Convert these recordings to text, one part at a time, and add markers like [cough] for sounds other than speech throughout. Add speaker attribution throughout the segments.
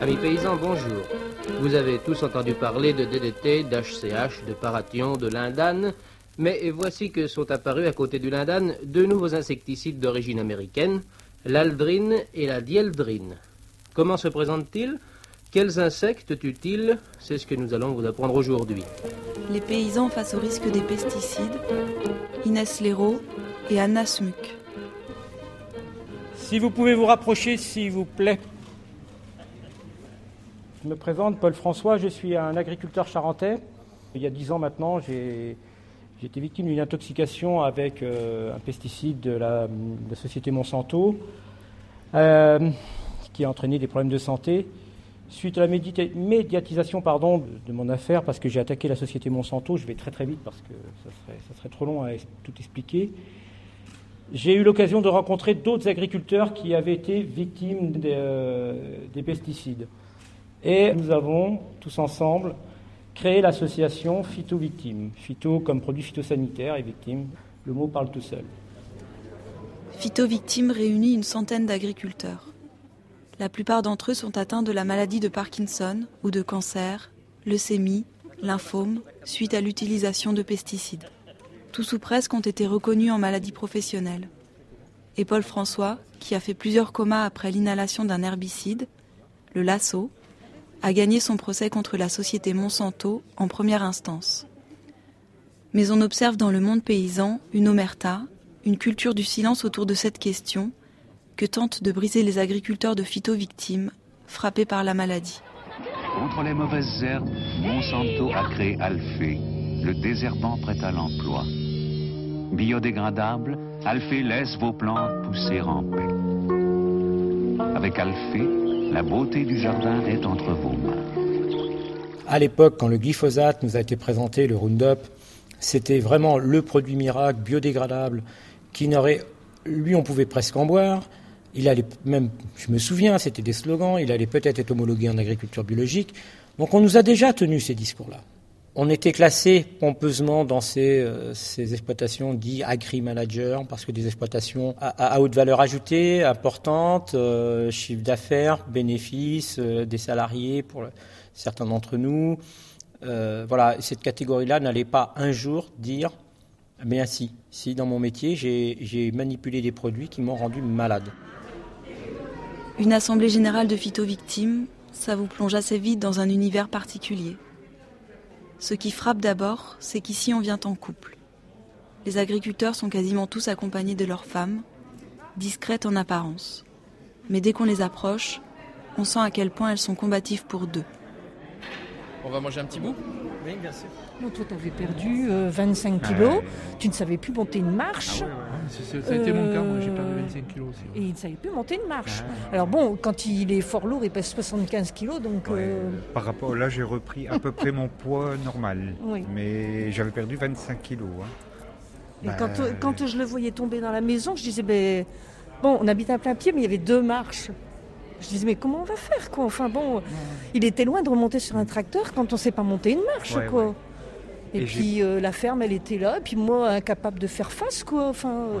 Speaker 1: Amis paysans, bonjour. Vous avez tous entendu parler de DDT, d'HCH, de parathion, de lindane, mais voici que sont apparus à côté du lindane deux nouveaux insecticides d'origine américaine, l'aldrine et la dieldrine. Comment se présentent-ils? Quels insectes tuent-ils? C'est ce que nous allons vous apprendre aujourd'hui.
Speaker 2: Les paysans face au risque des pesticides, Inès Léraud et Anna Smuk.
Speaker 3: Si vous pouvez vous rapprocher, s'il vous plaît. Je me présente, Paul François, je suis un agriculteur charentais. Il y a dix ans maintenant, j'ai été victime d'une intoxication avec euh, un pesticide de la, société Monsanto euh, qui a entraîné des problèmes de santé. Suite à la médiatisation pardon, de mon affaire, parce que j'ai attaqué la société Monsanto, je vais très très vite parce que ça serait, ça serait trop long à tout expliquer. J'ai eu l'occasion de rencontrer d'autres agriculteurs qui avaient été victimes des, euh, des pesticides. Et nous avons, tous ensemble, créé l'association Phyto-Victimes. Phyto comme produit phytosanitaire et victime, le mot parle tout seul.
Speaker 2: Phyto-Victimes réunit une centaine d'agriculteurs. La plupart d'entre eux sont atteints de la maladie de Parkinson ou de cancer, leucémie, lymphome, suite à l'utilisation de pesticides. Tous ou presque ont été reconnus en maladie professionnelle. Et Paul François, qui a fait plusieurs comas après l'inhalation d'un herbicide, le lasso, a gagné son procès contre la société Monsanto en première instance. Mais on observe dans le monde paysan une omerta, une culture du silence autour de cette question que tentent de briser les agriculteurs de phyto-victimes frappés par la maladie.
Speaker 4: Contre les mauvaises herbes, Monsanto a créé Alphée, le désherbant prêt à l'emploi. Biodégradable, Alphée laisse vos plantes pousser en paix. Avec Alphée, la beauté du jardin est entre vos mains.
Speaker 3: À l'époque, quand le glyphosate nous a été présenté, le Roundup, c'était vraiment le produit miracle biodégradable qui n'aurait. Lui, on pouvait presque en boire. Il allait même, je me souviens, c'était des slogans, il allait peut-être être homologué en agriculture biologique. Donc on nous a déjà tenu ces discours-là. On était classé pompeusement dans ces, euh, ces exploitations dites agri-managers, parce que des exploitations à, haute valeur ajoutée, importantes, euh, chiffre d'affaires, bénéfices, euh, des salariés pour certains d'entre nous. voilà, cette catégorie-là n'allait pas un jour dire mais ainsi, si dans mon métier j'ai manipulé des produits qui m'ont rendu malade.
Speaker 2: Une assemblée générale de phyto-victimes, ça vous plonge assez vite dans un univers particulier. Ce qui frappe d'abord, c'est qu'ici on vient en couple. Les agriculteurs sont quasiment tous accompagnés de leurs femmes, discrètes en apparence. Mais dès qu'on les approche, on sent à quel point elles sont combatives pour deux.
Speaker 5: On va manger un petit bout
Speaker 6: Oui, bien sûr. toi, tu avais perdu 25 euh, ah kilos. Tu ne savais plus monter une marche.
Speaker 5: Ah ça a été mon cas, moi, j'ai perdu 25 euh, kilos aussi.
Speaker 6: Et il ne savait plus monter une marche. Ah Alors bon, quand il est fort lourd, il pèse 75 kilos, donc... Euh,
Speaker 7: Par rapport, là, j'ai repris à peu près mon poids normal. Mais j'avais perdu 25 kilos. Hein.
Speaker 6: Et bah, quand, quand, je le voyais tomber dans la maison, je disais, ben, bon, on habite à plein pied, mais il y avait deux marches. Je disais, mais comment on va faire quoi? Enfin bon, il était loin de remonter sur un tracteur quand on ne sait pas monter une marche quoi. Et, puis euh, la ferme, elle était là, et puis moi, incapable de faire face quoi. Enfin. Euh.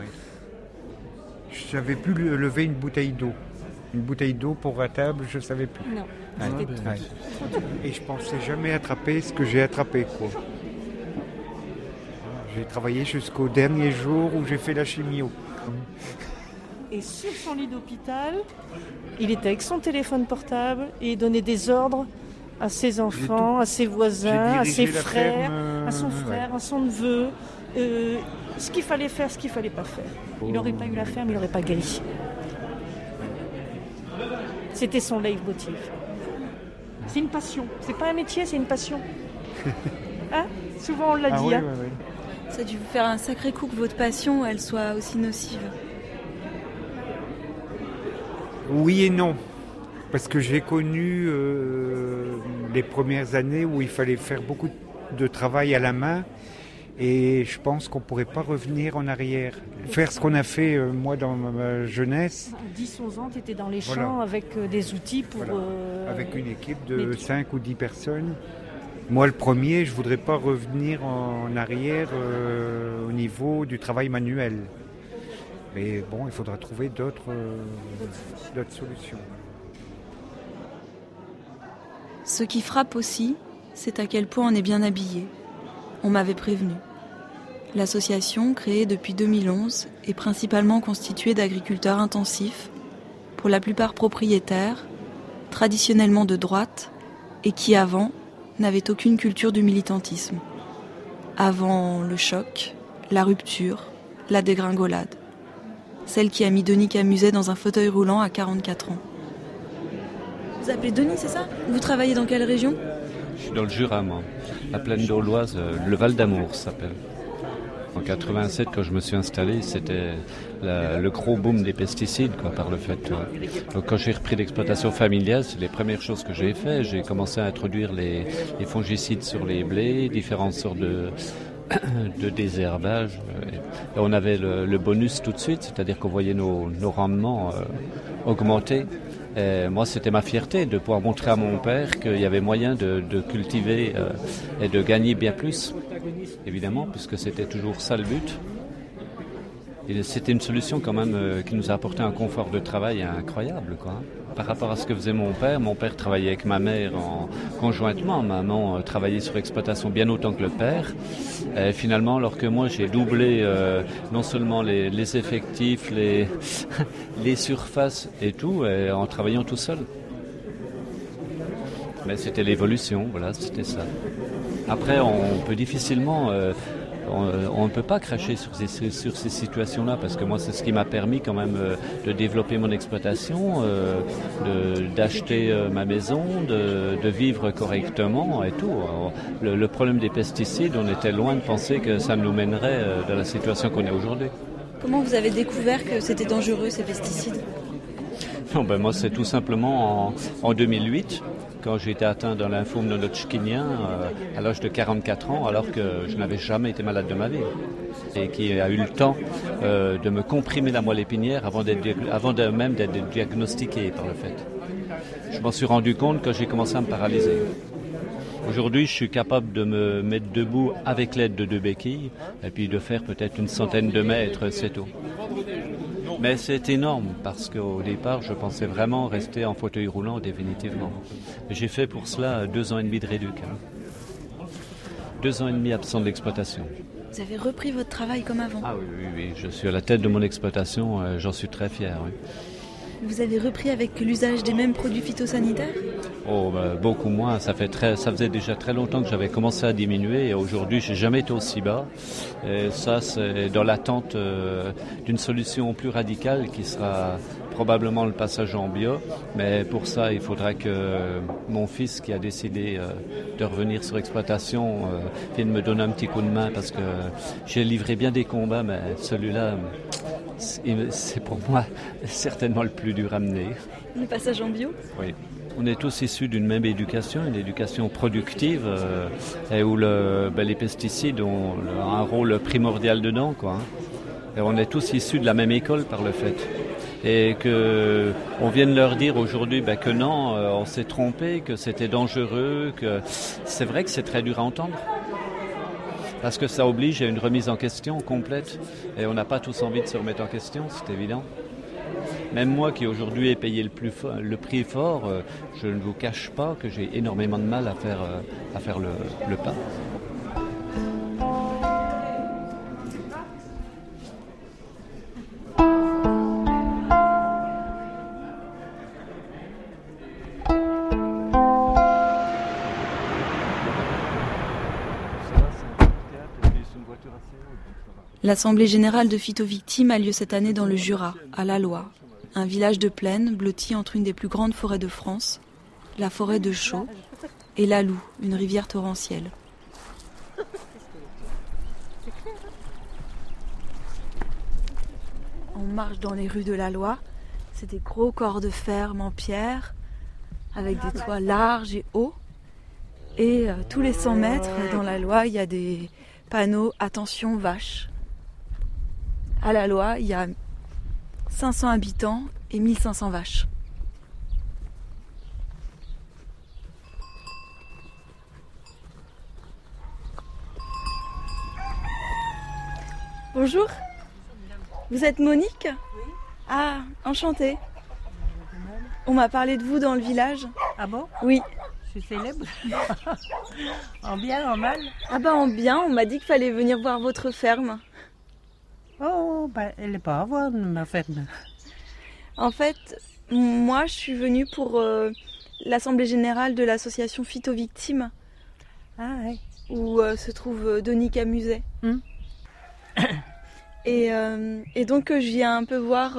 Speaker 7: J'avais pu lever une bouteille d'eau. Une bouteille d'eau pour la table, je ne savais plus.
Speaker 6: Non.
Speaker 7: Et je pensais jamais attraper ce que j'ai attrapé quoi. J'ai travaillé jusqu'au dernier jour où j'ai fait la chimio.
Speaker 6: Et sur son lit d'hôpital, il était avec son téléphone portable et il donnait des ordres à ses enfants, à ses voisins, à ses frères, euh, à son frère, à son neveu. Euh, ce qu'il fallait faire, ce qu'il fallait pas faire. Il n'aurait pas eu la ferme, il n'aurait pas guéri. C'était son leitmotiv. C'est une passion. C'est pas un métier, c'est une passion. [laughs] Hein? Souvent on l'a ah dit. hein
Speaker 2: Ça a dû vous faire un sacré coup que votre passion, elle soit aussi nocive.
Speaker 7: Oui et non. Parce que j'ai connu euh, les premières années où il fallait faire beaucoup de travail à la main. Et je pense qu'on ne pourrait pas revenir en arrière. Faire ce qu'on a fait, euh, moi, dans ma jeunesse.
Speaker 6: À 10-11 ans, tu étais dans les champs avec euh, des outils pour...
Speaker 7: avec une équipe de 5 ou 10 personnes. Moi, le premier, je ne voudrais pas revenir en arrière au niveau du travail manuel. Mais bon, il faudra trouver d'autres euh, d'autres solutions.
Speaker 2: Ce qui frappe aussi, c'est à quel point on est bien habillé. On m'avait prévenu. L'association, créée depuis 2011, est principalement constituée d'agriculteurs intensifs, pour la plupart propriétaires, traditionnellement de droite, et qui avant n'avaient aucune culture du militantisme. Avant le choc, la rupture, la dégringolade. Celle qui a mis Denis Camuset dans un fauteuil roulant à 44 ans. Vous appelez Denis, c'est ça? Vous travaillez dans quelle région?
Speaker 8: Je suis dans le Jura, moi. La plaine d'Auloise, euh, le Val d'Amour s'appelle. En 87, quand je me suis installé, c'était le gros boom des pesticides, quoi, par le fait. euh. Donc, quand j'ai repris l'exploitation familiale, c'est les premières choses que j'ai fait. J'ai commencé à introduire les, les fongicides sur les blés, différentes sortes de, [coughs] de désherbage. Et on avait le, bonus tout de suite, c'est-à-dire qu'on voyait nos, rendements euh, augmenter. Et moi, c'était ma fierté de pouvoir montrer à mon père qu'il y avait moyen de, cultiver euh, et de gagner bien plus, évidemment, puisque c'était toujours ça le but. C'était une solution quand même euh, qui nous a apporté un confort de travail incroyable, quoi. Par rapport à ce que faisait mon père, mon père travaillait avec ma mère en, conjointement. Maman euh, travaillait sur exploitation bien autant que le père. Et finalement, alors que moi j'ai doublé euh, non seulement les, effectifs, [laughs] les, surfaces et tout, en travaillant tout seul. Mais c'était l'évolution, voilà, c'était ça. Après, on peut difficilement, euh, on, on ne peut pas cracher sur ces, sur ces situations-là, parce que moi, c'est ce qui m'a permis quand même euh, de développer mon exploitation, euh, d'acheter euh, ma maison, de, de vivre correctement et tout. Alors, le, le problème des pesticides, on était loin de penser que ça nous mènerait euh, dans la situation qu'on est aujourd'hui.
Speaker 2: Comment vous avez découvert que c'était dangereux ces pesticides?
Speaker 8: Non, ben moi, c'est tout simplement en, en 2008, quand j'ai été atteint d'un lymphome non-Hodgkinien euh, à l'âge de 44 ans, alors que je n'avais jamais été malade de ma vie. Et qui a eu le temps euh, de me comprimer la moelle épinière avant, même d'être diagnostiqué par le fait. Je m'en suis rendu compte quand j'ai commencé à me paralyser. Aujourd'hui, je suis capable de me mettre debout avec l'aide de deux béquilles et puis de faire peut-être une centaine de mètres, c'est tout. Mais c'est énorme parce qu'au départ, je pensais vraiment rester en fauteuil roulant définitivement. J'ai fait pour cela deux ans et demi de réduc. hein. Deux ans et demi absent de l'exploitation.
Speaker 2: Vous avez repris votre travail comme avant.
Speaker 8: Ah oui, oui, oui, je suis à la tête de mon exploitation, euh, j'en suis très fier. oui.
Speaker 2: Vous avez repris avec l'usage des mêmes produits phytosanitaires
Speaker 8: Oh, bah, beaucoup moins. Ça, fait très, ça faisait déjà très longtemps que j'avais commencé à diminuer et aujourd'hui, j'ai jamais été aussi bas. Et ça, c'est dans l'attente euh, d'une solution plus radicale qui sera probablement le passage en bio. Mais pour ça, il faudra que mon fils, qui a décidé euh, de revenir sur exploitation, euh, vienne me donner un petit coup de main parce que j'ai livré bien des combats, mais celui-là, c'est pour moi certainement le plus dur à mener.
Speaker 2: Le passage en bio?
Speaker 8: Oui. On est tous issus d'une même éducation, une éducation productive, euh, et où le, ben, les pesticides ont un rôle primordial dedans. Quoi, hein. Et on est tous issus de la même école par le fait. Et que on vienne leur dire aujourd'hui ben, que non, euh, on s'est trompé, que c'était dangereux, que c'est vrai que c'est très dur à entendre. Parce que ça oblige à une remise en question complète. Et on n'a pas tous envie de se remettre en question, c'est évident. Même moi qui aujourd'hui ai payé le, plus le prix fort, euh, je ne vous cache pas que j'ai énormément de mal à faire, euh, à faire le, le pas.
Speaker 2: L'Assemblée générale de phytovictimes a lieu cette année dans le Jura, à La Loire, un village de plaine blotti entre une des plus grandes forêts de France, la forêt de Chaux, et la Loue, une rivière torrentielle. On marche dans les rues de la Loire, c'est des gros corps de ferme en pierre, avec des toits larges et hauts. Et euh, tous les 100 mètres dans la Loire, il y a des panneaux attention vaches. À la Loire, il y a 500 habitants et 1500 vaches. Bonjour. Vous êtes Monique? Oui. Ah, enchantée. On m'a parlé de vous dans le village.
Speaker 9: Ah bon?
Speaker 2: Oui.
Speaker 9: Je suis célèbre. [laughs] en bien, en mal?
Speaker 2: Ah bah en bien, on m'a dit qu'il fallait venir voir votre ferme.
Speaker 9: Oh, bah elle n'est pas à voir, ma ferme.
Speaker 2: En fait, moi je suis venue pour euh, l'Assemblée Générale de l'association Phyto-Victimes.
Speaker 9: Ah oui.
Speaker 2: Où euh, se trouve euh, Denis Camuset.
Speaker 9: Hum.
Speaker 2: et, et, donc je viens un peu voir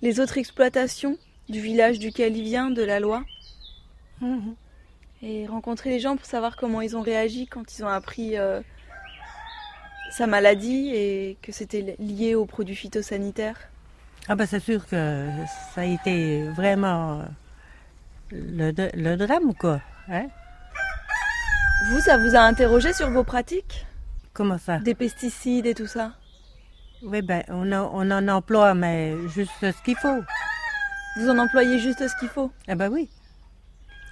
Speaker 2: les autres exploitations du village duquel il vient, de la loi.
Speaker 9: Hum,
Speaker 2: et rencontrer les gens pour savoir comment ils ont réagi quand ils ont appris sa maladie et que c'était lié aux produits phytosanitaires.
Speaker 9: Ah ben c'est sûr que ça a été vraiment le, le drame quoi. Hein?
Speaker 2: Vous, ça vous a interrogé sur vos pratiques?
Speaker 9: Comment ça?
Speaker 2: Des pesticides et tout ça?
Speaker 9: Oui, ben on, on en emploie, mais juste ce qu'il faut.
Speaker 2: Vous en employez juste ce qu'il faut?
Speaker 9: Ah ben oui.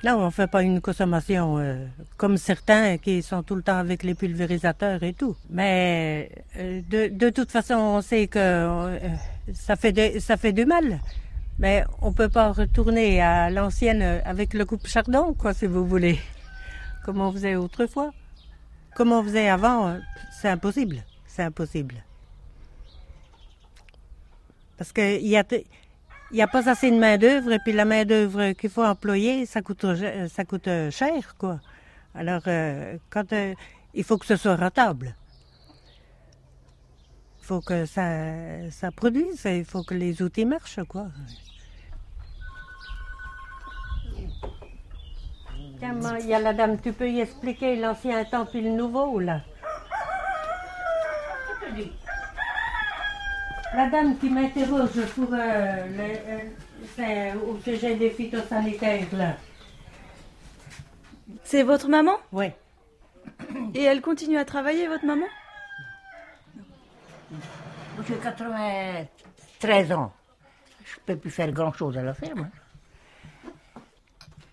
Speaker 9: Là, on ne fait pas une consommation euh, comme certains qui sont tout le temps avec les pulvérisateurs et tout. Mais euh, de, de, toute façon, on sait que euh, ça, fait ça fait du mal. Mais on peut pas retourner à l'ancienne avec le coupe chardon, quoi, si vous voulez. Comme on faisait autrefois. Comme on faisait avant, c'est impossible. C'est impossible. Parce qu'il y a il n'y a pas assez de main-d'œuvre, et puis la main-d'œuvre qu'il faut employer, ça coûte, ça coûte cher, quoi. Alors, euh, quand euh, il faut que ce soit rentable. Il faut que ça, ça produise, il faut que les outils marchent, quoi. Tiens, il y a la dame, tu peux y expliquer l'ancien temps puis le nouveau, là? La dame qui m'interroge pour euh, le, au sujet des phytosanitaires, là.
Speaker 2: C'est votre maman
Speaker 9: Oui.
Speaker 2: Et elle continue à travailler, votre maman
Speaker 10: J'ai 93 ans. Je ne peux plus faire grand-chose à la ferme.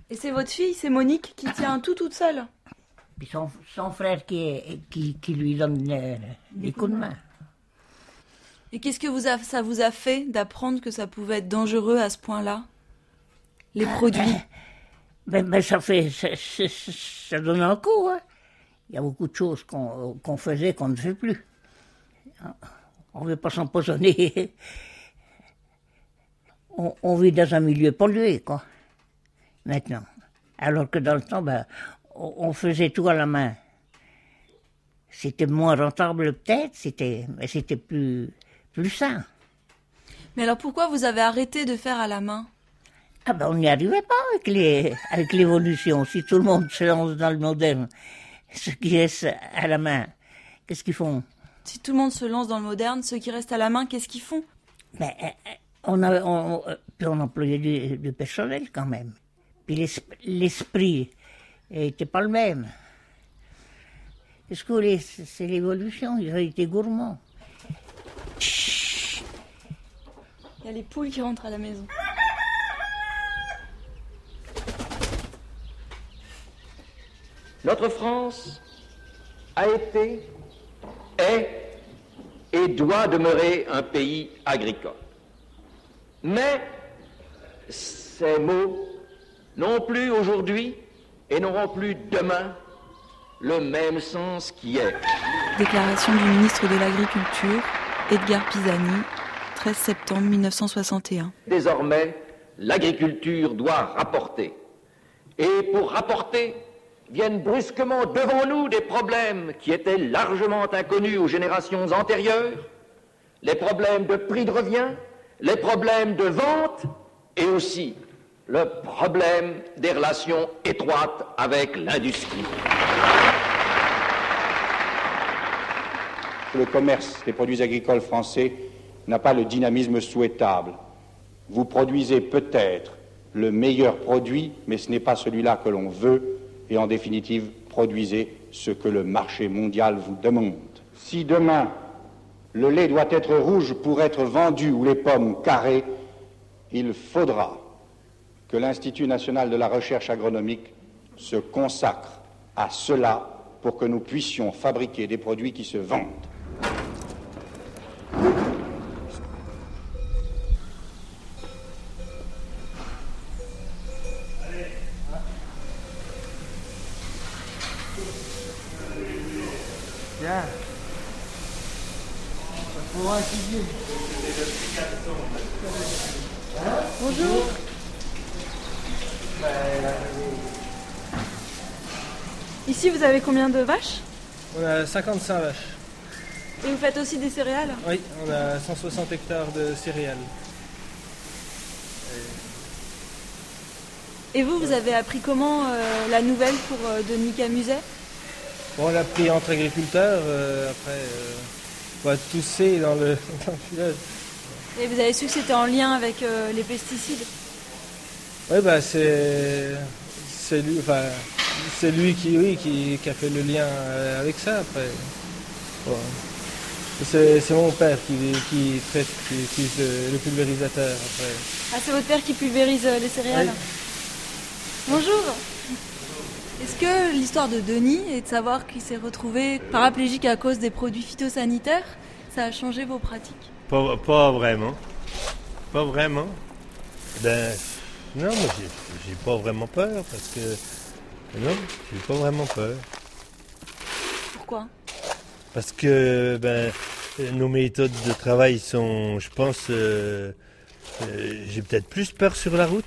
Speaker 2: Et c'est votre fille, c'est Monique, qui tient tout toute seule
Speaker 10: Puis son, son frère qui, qui, qui, lui donne des coups de main.
Speaker 2: Et qu'est-ce que vous ça vous a fait d'apprendre que ça pouvait être dangereux à ce point-là? Les produits? [laughs]
Speaker 10: ben, ben, ça fait. Ça, donne un coup. Hein. Il y a beaucoup de choses qu'on faisait qu'on ne fait plus. On ne veut pas s'empoisonner. [laughs] On, on, vit dans un milieu pollué, quoi. Maintenant. Alors que dans le temps, ben, on faisait tout à la main. C'était moins rentable peut-être, c'était, mais c'était plus, plus sain.
Speaker 2: Mais alors pourquoi vous avez arrêté de faire à la main?
Speaker 10: Ah ben on n'y arrivait pas avec les avec l'évolution. Si tout le monde se lance dans le moderne, ceux qui restent à la main, qu'est-ce qu'ils font?
Speaker 2: Si tout le monde se lance dans le moderne, ceux qui restent à la main, qu'est-ce qu'ils font?
Speaker 10: Mais ben, on a on, on employait du, personnel quand même. Puis l'esprit n'était pas le même. Est-ce que c'est l'évolution Ils ont été gourmands.
Speaker 2: Il y a les poules qui rentrent à la maison.
Speaker 11: Notre France a été, est et doit demeurer un pays agricole. Mais ces mots n'ont plus aujourd'hui et n'auront plus demain le même sens qu'hier.
Speaker 2: Déclaration du ministre de l'Agriculture, Edgar Pisani, 13 septembre 1961.
Speaker 11: Désormais, l'agriculture doit rapporter. Et pour rapporter, viennent brusquement devant nous des problèmes qui étaient largement inconnus aux générations antérieures, les problèmes de prix de revient, les problèmes de vente et aussi le problème des relations étroites avec l'industrie.
Speaker 12: Le commerce des produits agricoles français n'a pas le dynamisme souhaitable. Vous produisez peut-être le meilleur produit, mais ce n'est pas celui-là que l'on veut, et en définitive, produisez ce que le marché mondial vous demande. Si demain, le lait doit être rouge pour être vendu ou les pommes carrées, il faudra que l'Institut national de la recherche agronomique se consacre à cela pour que nous puissions fabriquer des produits qui se vendent.
Speaker 2: Vous avez combien de vaches
Speaker 13: On a 55 vaches.
Speaker 2: Et vous faites aussi des céréales
Speaker 13: Oui, on a 160 hectares de céréales.
Speaker 2: Et vous, vous avez appris comment euh, la nouvelle pour euh, Denis Camuset?
Speaker 13: Bon, on l'a pris entre agriculteurs, euh, après, on va tousser dans le, [laughs] dans le village.
Speaker 2: Et vous avez su que c'était en lien avec les pesticides?
Speaker 13: Oui, bah, c'est, c'est lui, enfin, c'est lui qui, oui, qui, qui a fait le lien euh, avec ça, après. Bon. C'est, c'est mon père qui, qui traite, qui utilise le, le pulvérisateur, après.
Speaker 2: Ah, c'est votre père qui pulvérise euh, les céréales Bonjour Est-ce que l'histoire de Denis et de savoir qu'il s'est retrouvé paraplégique à cause des produits phytosanitaires, ça a changé vos pratiques?
Speaker 14: Pas, pas vraiment. Pas vraiment. Ben, non, moi, j'ai, j'ai pas vraiment peur parce que. Non, j'ai pas vraiment peur.
Speaker 2: Pourquoi?
Speaker 14: Parce que, ben, nos méthodes de travail sont, je pense, euh, euh, j'ai peut-être plus peur sur la route.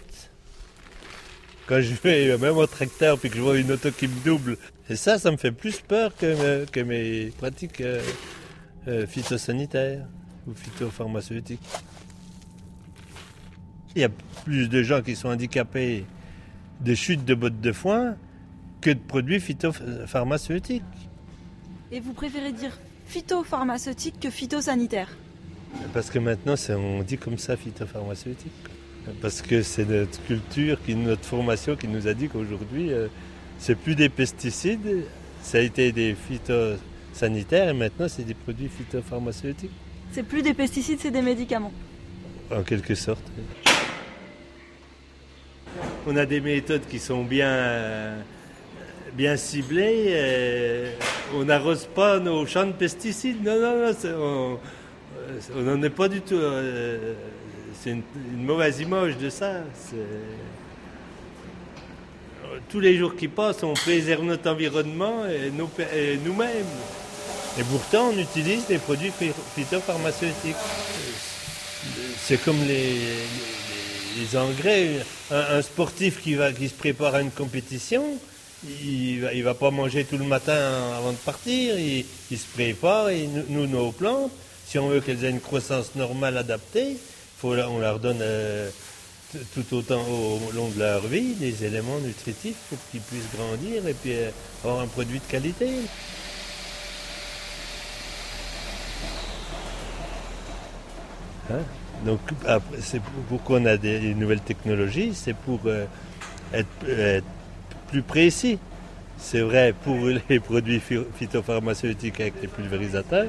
Speaker 14: Quand je vais euh, même au tracteur puis que je vois une auto qui me double. Et ça, ça me fait plus peur que, me- que mes pratiques euh, phytosanitaires ou phytopharmaceutiques. Il y a plus de gens qui sont handicapés de chutes de bottes de foin que de produits phytopharmaceutiques.
Speaker 2: Et vous préférez dire phytopharmaceutique que phytosanitaire
Speaker 14: Parce que maintenant, on dit comme ça phytopharmaceutique. Parce que c'est notre culture, qui, notre formation qui nous a dit qu'aujourd'hui, euh, c'est plus des pesticides, ça a été des phytosanitaires et maintenant c'est des produits phytopharmaceutiques,
Speaker 2: C'est plus des pesticides, c'est des médicaments.
Speaker 14: en quelque sorte. On a des méthodes qui sont bien, bien ciblées. euh, on n'arrose pas nos champs de pesticides. Non, non, non, on on n'en est pas du tout. euh, c'est une, mauvaise image de ça. Tous les jours qui passent, on préserve notre environnement et, et nous-mêmes. Et pourtant, on utilise des produits phy- phytopharmaceutiques. C'est comme les engrais. Un, un sportif qui, va, qui se prépare à une compétition, il il va pas manger tout le matin avant de partir. Il, se prépare. Et nous, nos plantes, si on veut qu'elles aient une croissance normale adaptée, faut, on leur donne euh, tout autant au, long de leur vie des éléments nutritifs pour qu'ils puissent grandir et puis euh, avoir un produit de qualité. Hein? Donc, c'est pour- pourquoi on a des, nouvelles technologies, c'est pour euh, être plus précis. C'est vrai pour [laughs] les produits phy- phytopharmaceutiques avec les pulvérisateurs,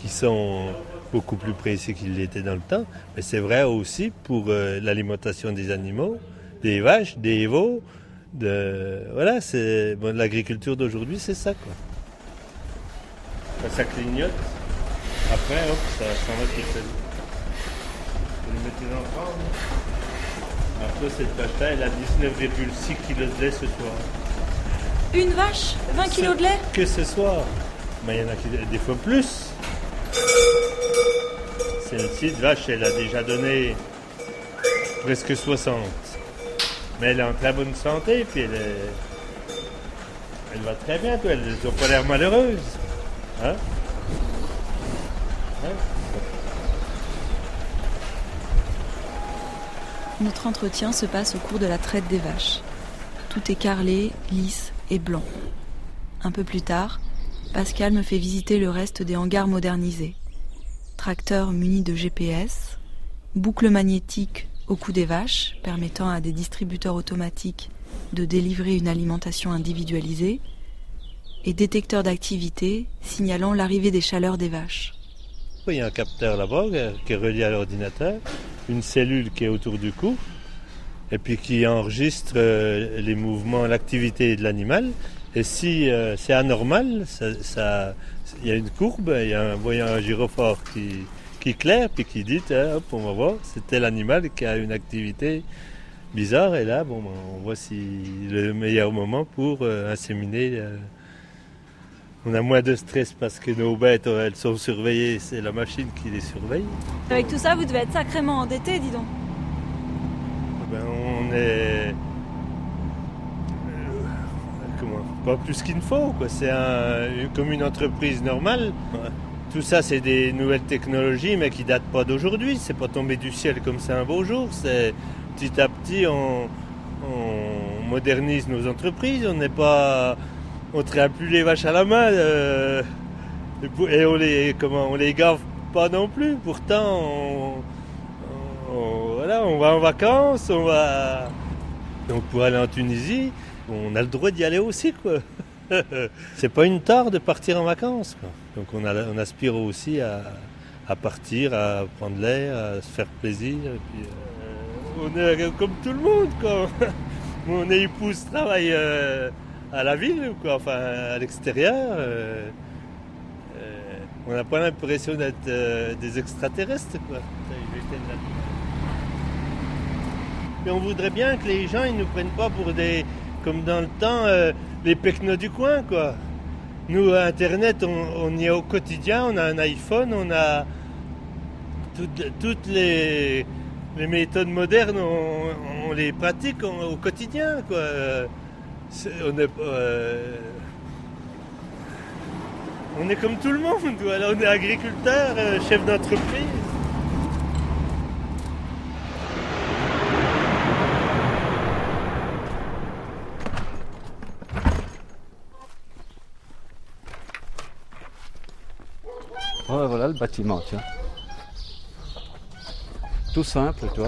Speaker 14: qui sont beaucoup plus précis qu'ils l'étaient dans le temps, mais c'est vrai aussi pour euh, l'alimentation des animaux, des vaches, des veaux. Voilà, c'est l'agriculture d'aujourd'hui, c'est ça ça clignote, après, hop, ça s'en va tout seul. Vous le mettez dans le. Après, cette vache-là, elle a 19,6 kg de lait ce soir.
Speaker 2: Une vache 20 kilos de lait
Speaker 14: Que ce soir. Mais il y en a qui des fois plus. Celle-ci de vache, elle a déjà donné presque 60. Mais elle est en très bonne santé, puis elle est... Elle va très bien, toi. Elles n'ont pas l'air malheureuses. Hein? Hein?
Speaker 2: Notre entretien se passe au cours de la traite des vaches. Tout est carrelé, lisse et blanc. Un peu plus tard, Pascal me fait visiter le reste des hangars modernisés. Tracteurs munis de GPS, boucles magnétiques au cou des vaches permettant à des distributeurs automatiques de délivrer une alimentation individualisée, et détecteurs d'activité signalant l'arrivée des chaleurs des vaches.
Speaker 14: Il y un capteur là-bas euh, qui est relié à l'ordinateur, une cellule qui est autour du cou, et puis qui enregistre euh, les mouvements, l'activité de l'animal. Et si euh, c'est anormal, ça- ça- il y a une courbe, il y a un, voyant un gyrophare qui, qui claire, puis qui dit, hop, on va voir, c'est tel animal qui a une activité bizarre, et là, bon, ben, on voit si le meilleur moment pour euh, inséminer On a moins de stress parce que nos bêtes, elles sont surveillées, c'est la machine qui les surveille.
Speaker 2: Avec tout ça, vous devez être sacrément endetté, dis donc.
Speaker 14: Ben, on est. euh, comment Pas plus qu'il ne faut, quoi. C'est un- comme une entreprise normale. Tout ça, c'est des nouvelles technologies, mais qui datent pas d'aujourd'hui. C'est pas tombé du ciel comme ça un beau jour. C'est petit à petit, on, on modernise nos entreprises. On n'est pas, on traite plus les vaches à la main euh, et on les, comment, on les gave pas non plus. Pourtant, on, voilà, on va en vacances, on va. Donc pour aller en Tunisie, on a le droit d'y aller aussi, quoi. [laughs] C'est pas une tare de partir en vacances. Donc on, aspire aussi à, partir, à prendre l'air, à se faire plaisir. euh, on est comme tout le monde, quoi. [laughs] Mon épouse travaille euh, à la ville, quoi, enfin à l'extérieur. euh, euh, on n'a pas l'impression d'être euh, des extraterrestres, quoi. Mais on voudrait bien que les gens ils nous prennent pas pour des comme dans le temps les pecnos du coin quoi. Nous à internet on, on y est au quotidien, on a un iPhone, on a toutes, toutes les, les méthodes modernes, on, on les pratique au- au quotidien quoi. On est euh, on est comme tout le monde, voilà, on est agriculteur, euh, chef d'entreprise.
Speaker 8: Voilà le bâtiment, tiens. Tout simple, tu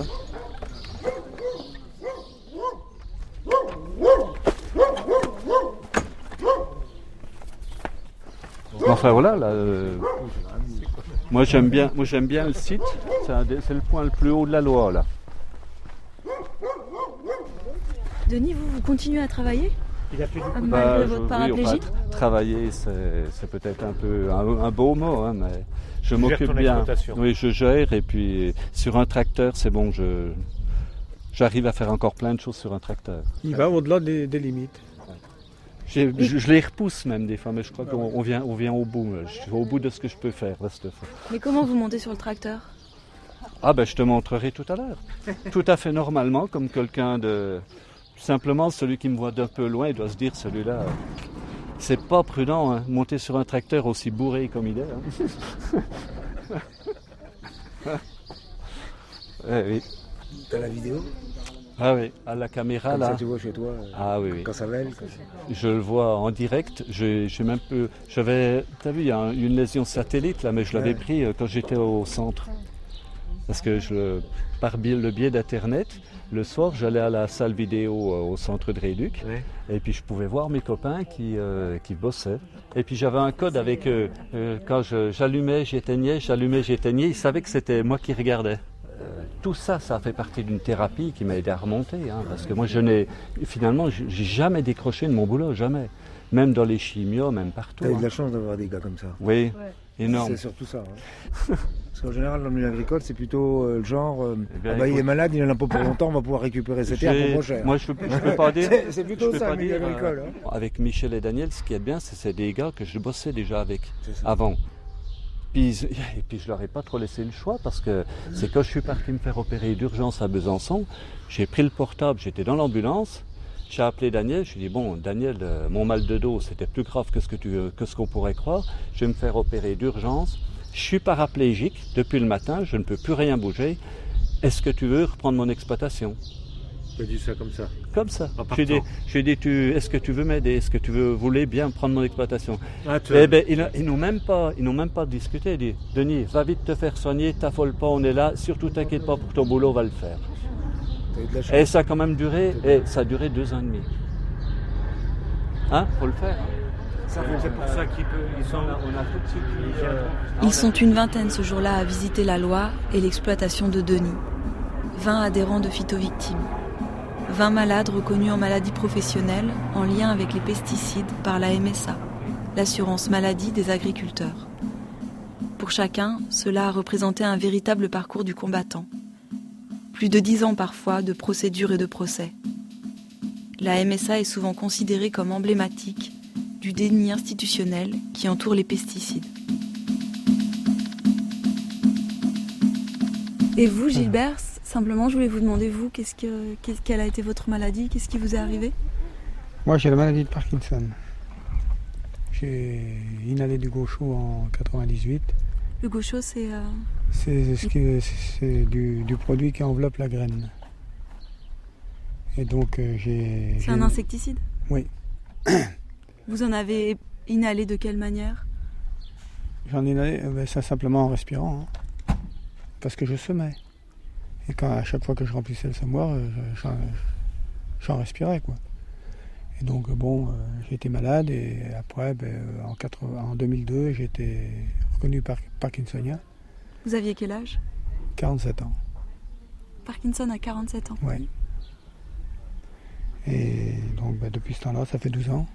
Speaker 8: Enfin voilà, là, euh, moi j'aime bien, moi j'aime bien le site. C'est le point le plus haut de la loi là.
Speaker 2: Denis, vous, vous continuez à travailler
Speaker 14: Il a fait
Speaker 2: Ah,
Speaker 8: Bah,
Speaker 2: votre
Speaker 8: oui,
Speaker 2: paraplégie
Speaker 8: travailler, c'est peut-être un peu un, un beau mot, hein, mais je m'occupe bien. Oui, je gère et puis sur un tracteur, c'est bon, je j'arrive à faire encore plein de choses sur un tracteur.
Speaker 3: Il va au-delà des, des limites.
Speaker 8: Je, je les repousse même des fois, mais je crois qu'on on vient, on vient au bout. Je suis au bout de ce que je peux faire. là, cette fois.
Speaker 2: Mais comment vous montez sur le tracteur?
Speaker 8: Ah ben je te montrerai tout à l'heure. Tout à fait normalement, comme quelqu'un de... Simplement, celui qui me voit d'un peu loin, il doit se dire, celui-là, euh, c'est pas prudent, hein, monter sur un tracteur aussi bourré comme il est. hein. [laughs] Eh oui.
Speaker 15: T'as la vidéo?
Speaker 8: Ah oui, à la caméra
Speaker 15: Comme
Speaker 8: là.
Speaker 15: ça, tu vois chez toi, euh,
Speaker 8: Ah oui, oui.
Speaker 15: quand ça vèle. quand-
Speaker 8: Je le vois en direct. J'ai même peu. J'avais. T'as vu, il y a un- une lésion satellite là, mais je l'avais
Speaker 15: Ouais.
Speaker 8: pris euh, quand j'étais au centre. Parce que je, par le biais d'internet, le soir, j'allais à la salle vidéo euh, au centre de Réduc. Et puis je pouvais voir mes copains qui, euh, qui bossaient. Et puis j'avais un code avec eux. Quand j'allumais, j'éteignais, j'allumais, j'éteignais. Ils savaient que c'était moi qui regardais. Euh, Tout ça, ça a fait partie d'une thérapie qui m'a aidé à remonter. hein, parce que moi, je n'ai finalement, j'ai jamais décroché de mon boulot, jamais. Même dans les chimios, même partout.
Speaker 15: T'as eu
Speaker 8: hein.
Speaker 15: de la chance d'avoir des gars comme ça.
Speaker 8: Oui, énorme.
Speaker 15: C'est surtout ça. hein. Parce qu'en général, dans le milieu agricole, c'est plutôt euh, le genre euh,
Speaker 8: bien,
Speaker 15: ah bah, il est malade, il en a pas pour longtemps, on va pouvoir récupérer ses terres pour trop cher.
Speaker 8: Moi, je ne peux pas [laughs] dire.
Speaker 15: c'est, plutôt ça, milieu
Speaker 8: dire,
Speaker 15: agricole.
Speaker 8: euh,
Speaker 15: hein.
Speaker 8: Avec Michel et Daniel, ce qui est bien, c'est c'est des gars que je bossais déjà avec avant. [laughs] Et puis je leur ai pas trop laissé le choix parce que c'est quand je suis parti me faire opérer d'urgence à Besançon, j'ai pris le portable, j'étais dans l'ambulance, j'ai appelé Daniel, je lui ai dit bon Daniel, euh, mon mal de dos c'était plus grave que ce que tu que ce qu'on pourrait croire, je vais me faire opérer d'urgence, je suis paraplégique depuis le matin, je ne peux plus rien bouger. Est-ce que tu veux reprendre mon exploitation?
Speaker 14: As dit ça comme ça.
Speaker 8: Comme ça. Dit,
Speaker 14: partant.
Speaker 8: j'ai dit tu, est-ce que tu veux m'aider? Est-ce que tu veux, voulez bien prendre mon exploitation?
Speaker 14: Ah,
Speaker 8: Eh ben, ils, ils n'ont même pas, ils n'ont même pas discuté. Ils disent, Denis, va vite te faire soigner, t'affole pas, on est là. Surtout t'inquiète pas pour ton boulot, on va le faire. Et ça a quand même duré, et ça a duré deux ans et demi. Hein? Faut le faire.
Speaker 14: C'est pour ça qu'ils peuvent- ils sont.
Speaker 8: On a tout de suite eu,
Speaker 2: Ils sont une vingtaine ce jour-là à visiter la Loire et l'exploitation de Denis. 20 adhérents de phytovictimes. 20 malades reconnus en maladie professionnelle en lien avec les pesticides par la MSA, l'assurance maladie des agriculteurs. Pour chacun, cela a représenté un véritable parcours du combattant. Plus de dix ans parfois de procédures et de procès. La MSA est souvent considérée comme emblématique du déni institutionnel qui entoure les pesticides. Et vous, Gilbert, simplement, je voulais vous demander, vous, qu'est-ce que, quelle a été votre maladie? Qu'est-ce qui vous est arrivé?
Speaker 16: Moi, j'ai la maladie de Parkinson. J'ai inhalé du gaucho en 98.
Speaker 2: Le gaucho, c'est. euh,
Speaker 16: C'est ce qui- c'est du, du produit qui enveloppe la graine. Et donc, euh, j'ai.
Speaker 2: c'est
Speaker 16: j'ai-
Speaker 2: un insecticide?
Speaker 16: Oui. [coughs]
Speaker 2: Vous en avez inhalé de quelle manière?
Speaker 16: J'en ai inhalé euh, ben, ça simplement en respirant. hein. parce que je semais. Et quand, à chaque fois que je remplissais le semoir, euh, je- j'en, respirais. Quoi. Et donc, euh, bon, euh, j'ai été malade et après, ben, en, 80 en 2002, j'ai été reconnu par Parkinsonien,
Speaker 2: Vous aviez quel âge?
Speaker 16: 47 ans.
Speaker 2: Parkinson à 47 ans.
Speaker 16: Oui. Et donc, ben, depuis ce temps-là, ça fait 12 ans.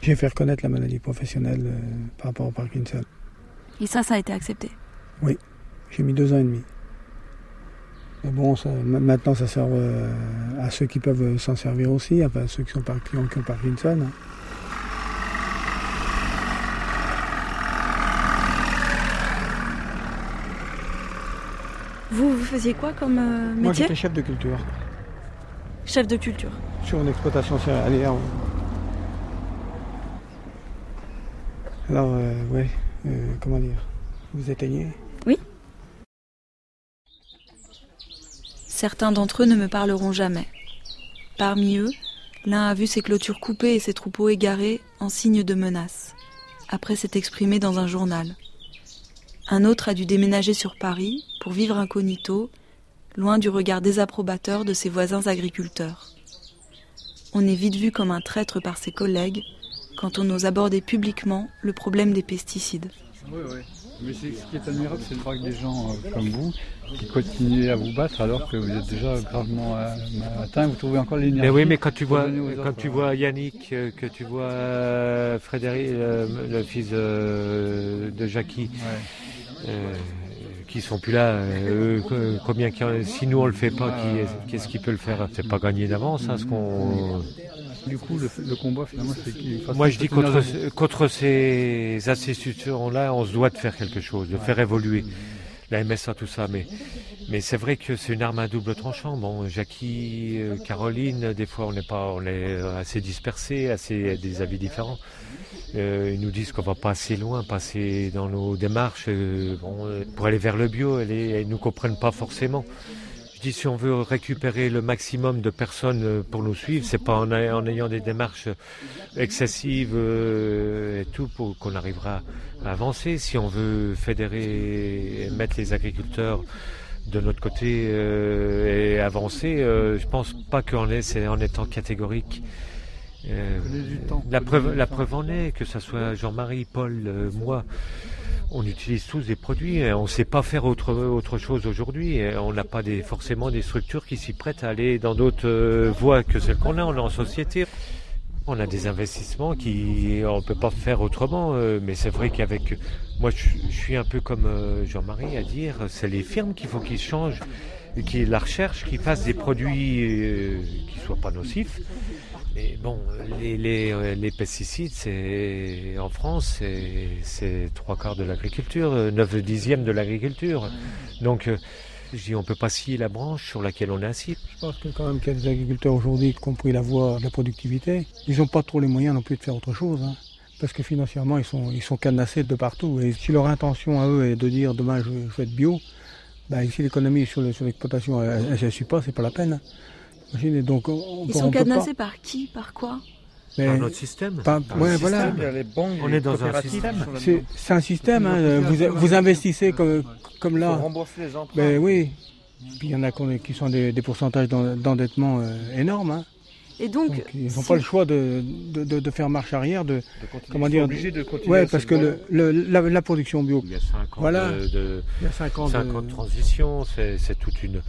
Speaker 16: J'ai fait reconnaître la maladie professionnelle euh, par rapport au Parkinson.
Speaker 2: Et ça, ça a été accepté?
Speaker 16: Oui, j'ai mis deux ans et demi. Mais bon, ça- maintenant, ça sert euh, à ceux qui peuvent s'en servir aussi, enfin ceux qui, sont par, qui, ont, qui ont Parkinson. hein.
Speaker 2: Vous, vous faisiez quoi comme euh,
Speaker 16: Moi,
Speaker 2: métier?
Speaker 16: j'étais chef de culture
Speaker 2: Chef de culture.
Speaker 16: sur une exploitation céréalière. Alors, euh, ouais, euh, comment dire? Vous éteignez
Speaker 2: Oui. Certains d'entre eux ne me parleront jamais. Parmi eux, l'un a vu ses clôtures coupées et ses troupeaux égarés en signe de menace, après s'être exprimé dans un journal. Un autre a dû déménager sur Paris pour vivre incognito, loin du regard désapprobateur de ses voisins agriculteurs. On est vite vu comme un traître par ses collègues quand on ose aborder publiquement le problème des pesticides.
Speaker 17: Mais c'est- ce qui est admirable, c'est de voir que des gens euh, comme vous qui continuent à vous battre alors que vous êtes déjà gravement euh, atteint. Vous trouvez encore l'énergie.
Speaker 18: Mais oui, mais quand tu vois, quand
Speaker 17: autres,
Speaker 18: tu
Speaker 17: euh,
Speaker 18: vois Yannick, euh, que tu vois euh, Frédéric, le fils de Jackie, euh, qui sont plus là, euh, combien si nous on le fait pas, qui- qu'est-ce qui peut le faire? C'est pas gagné d'avance, hein, ce qu'on.
Speaker 17: Du coup, le, le combat finalement, c'est qu'il fasse
Speaker 18: Moi, je dis contre ces institutions-là, on se doit de faire quelque chose, de faire évoluer la MSA, tout ça. Mais, mais c'est vrai que c'est une arme à double tranchant. Bon, Jackie, euh, Caroline, des fois, on n'est pas, on est assez dispersés, assez des avis différents. Euh, ils nous disent qu'on va pas assez loin, pas assez dans nos démarches. euh, bon, euh, pour aller vers le bio, elles, elles nous comprennent pas forcément. Je dis si on veut récupérer le maximum de personnes euh, pour nous suivre, c'est pas en, ayant des démarches excessives euh, et tout pour qu'on arrivera à avancer. Si on veut fédérer et mettre les agriculteurs de notre côté euh, et avancer, euh, je pense pas qu'en est, c'est en étant catégorique. Euh, la preuve, la preuve en est que ce soit Jean-Marie, Paul, moi, on utilise tous des produits. et On ne sait pas faire autre, chose aujourd'hui. et On n'a pas des, forcément des structures qui s'y prêtent à aller dans d'autres euh, voies que celles qu'on a. On est en société. On a des investissements qui on peut pas faire autrement, euh, mais c'est vrai qu'avec moi je, suis un peu comme euh, Jean-Marie à dire, c'est les firmes qu'il faut qu'ils changent, qui la recherche, qui fassent des produits qui soient pas nocifs. Et bon, les, les, euh, les pesticides, c'est en France, c'est- trois quarts de l'agriculture, euh, neuf dixièmes de l'agriculture. Donc, euh, je dis, on peut pas scier la branche sur laquelle on est assis.
Speaker 16: Je pense que quand même qu'il y a des agriculteurs aujourd'hui qui ont pris la voie de la productivité. Ils n'ont pas trop les moyens non plus de faire autre chose. hein. parce que financièrement, ils sont, ils sont cadenassés de partout. Et si leur intention à eux est de dire demain je, vais être bio, ben, si l'économie sur le- sur l'exploitation elle ne suit pas, c'est pas la peine. Imaginez, donc on, on-
Speaker 2: Ils
Speaker 16: on
Speaker 2: sont cadenassés
Speaker 16: pas-
Speaker 2: par qui Par quoi
Speaker 16: Mais-
Speaker 18: Par notre système.
Speaker 16: Par-
Speaker 18: Par
Speaker 16: ouais,
Speaker 18: le
Speaker 16: voilà.
Speaker 18: système. Les banques, On les est dans un système.
Speaker 16: C'est c'est un système. hein, vous, vous investissez comme, comme là.
Speaker 15: Rembourser les emprunts.
Speaker 16: Ben oui. Puis il y en a qui sont des, des pourcentages d'en- d'endettement euh, énormes. hein.
Speaker 2: Et donc,
Speaker 16: Donc, ils n'ont
Speaker 2: si-
Speaker 16: pas le choix de, de, de- de faire marche arrière, de,
Speaker 18: continuer.
Speaker 16: comment dire,
Speaker 18: obligés de continuer
Speaker 16: Ouais, parce que le,
Speaker 18: voie-là.
Speaker 16: le- la, la production bio.
Speaker 18: Il y a 5 ans
Speaker 16: voilà.
Speaker 18: de, de-
Speaker 16: Il y a cinq ans
Speaker 18: cinq
Speaker 16: de-
Speaker 18: ans de transition, c'est c'est toute une.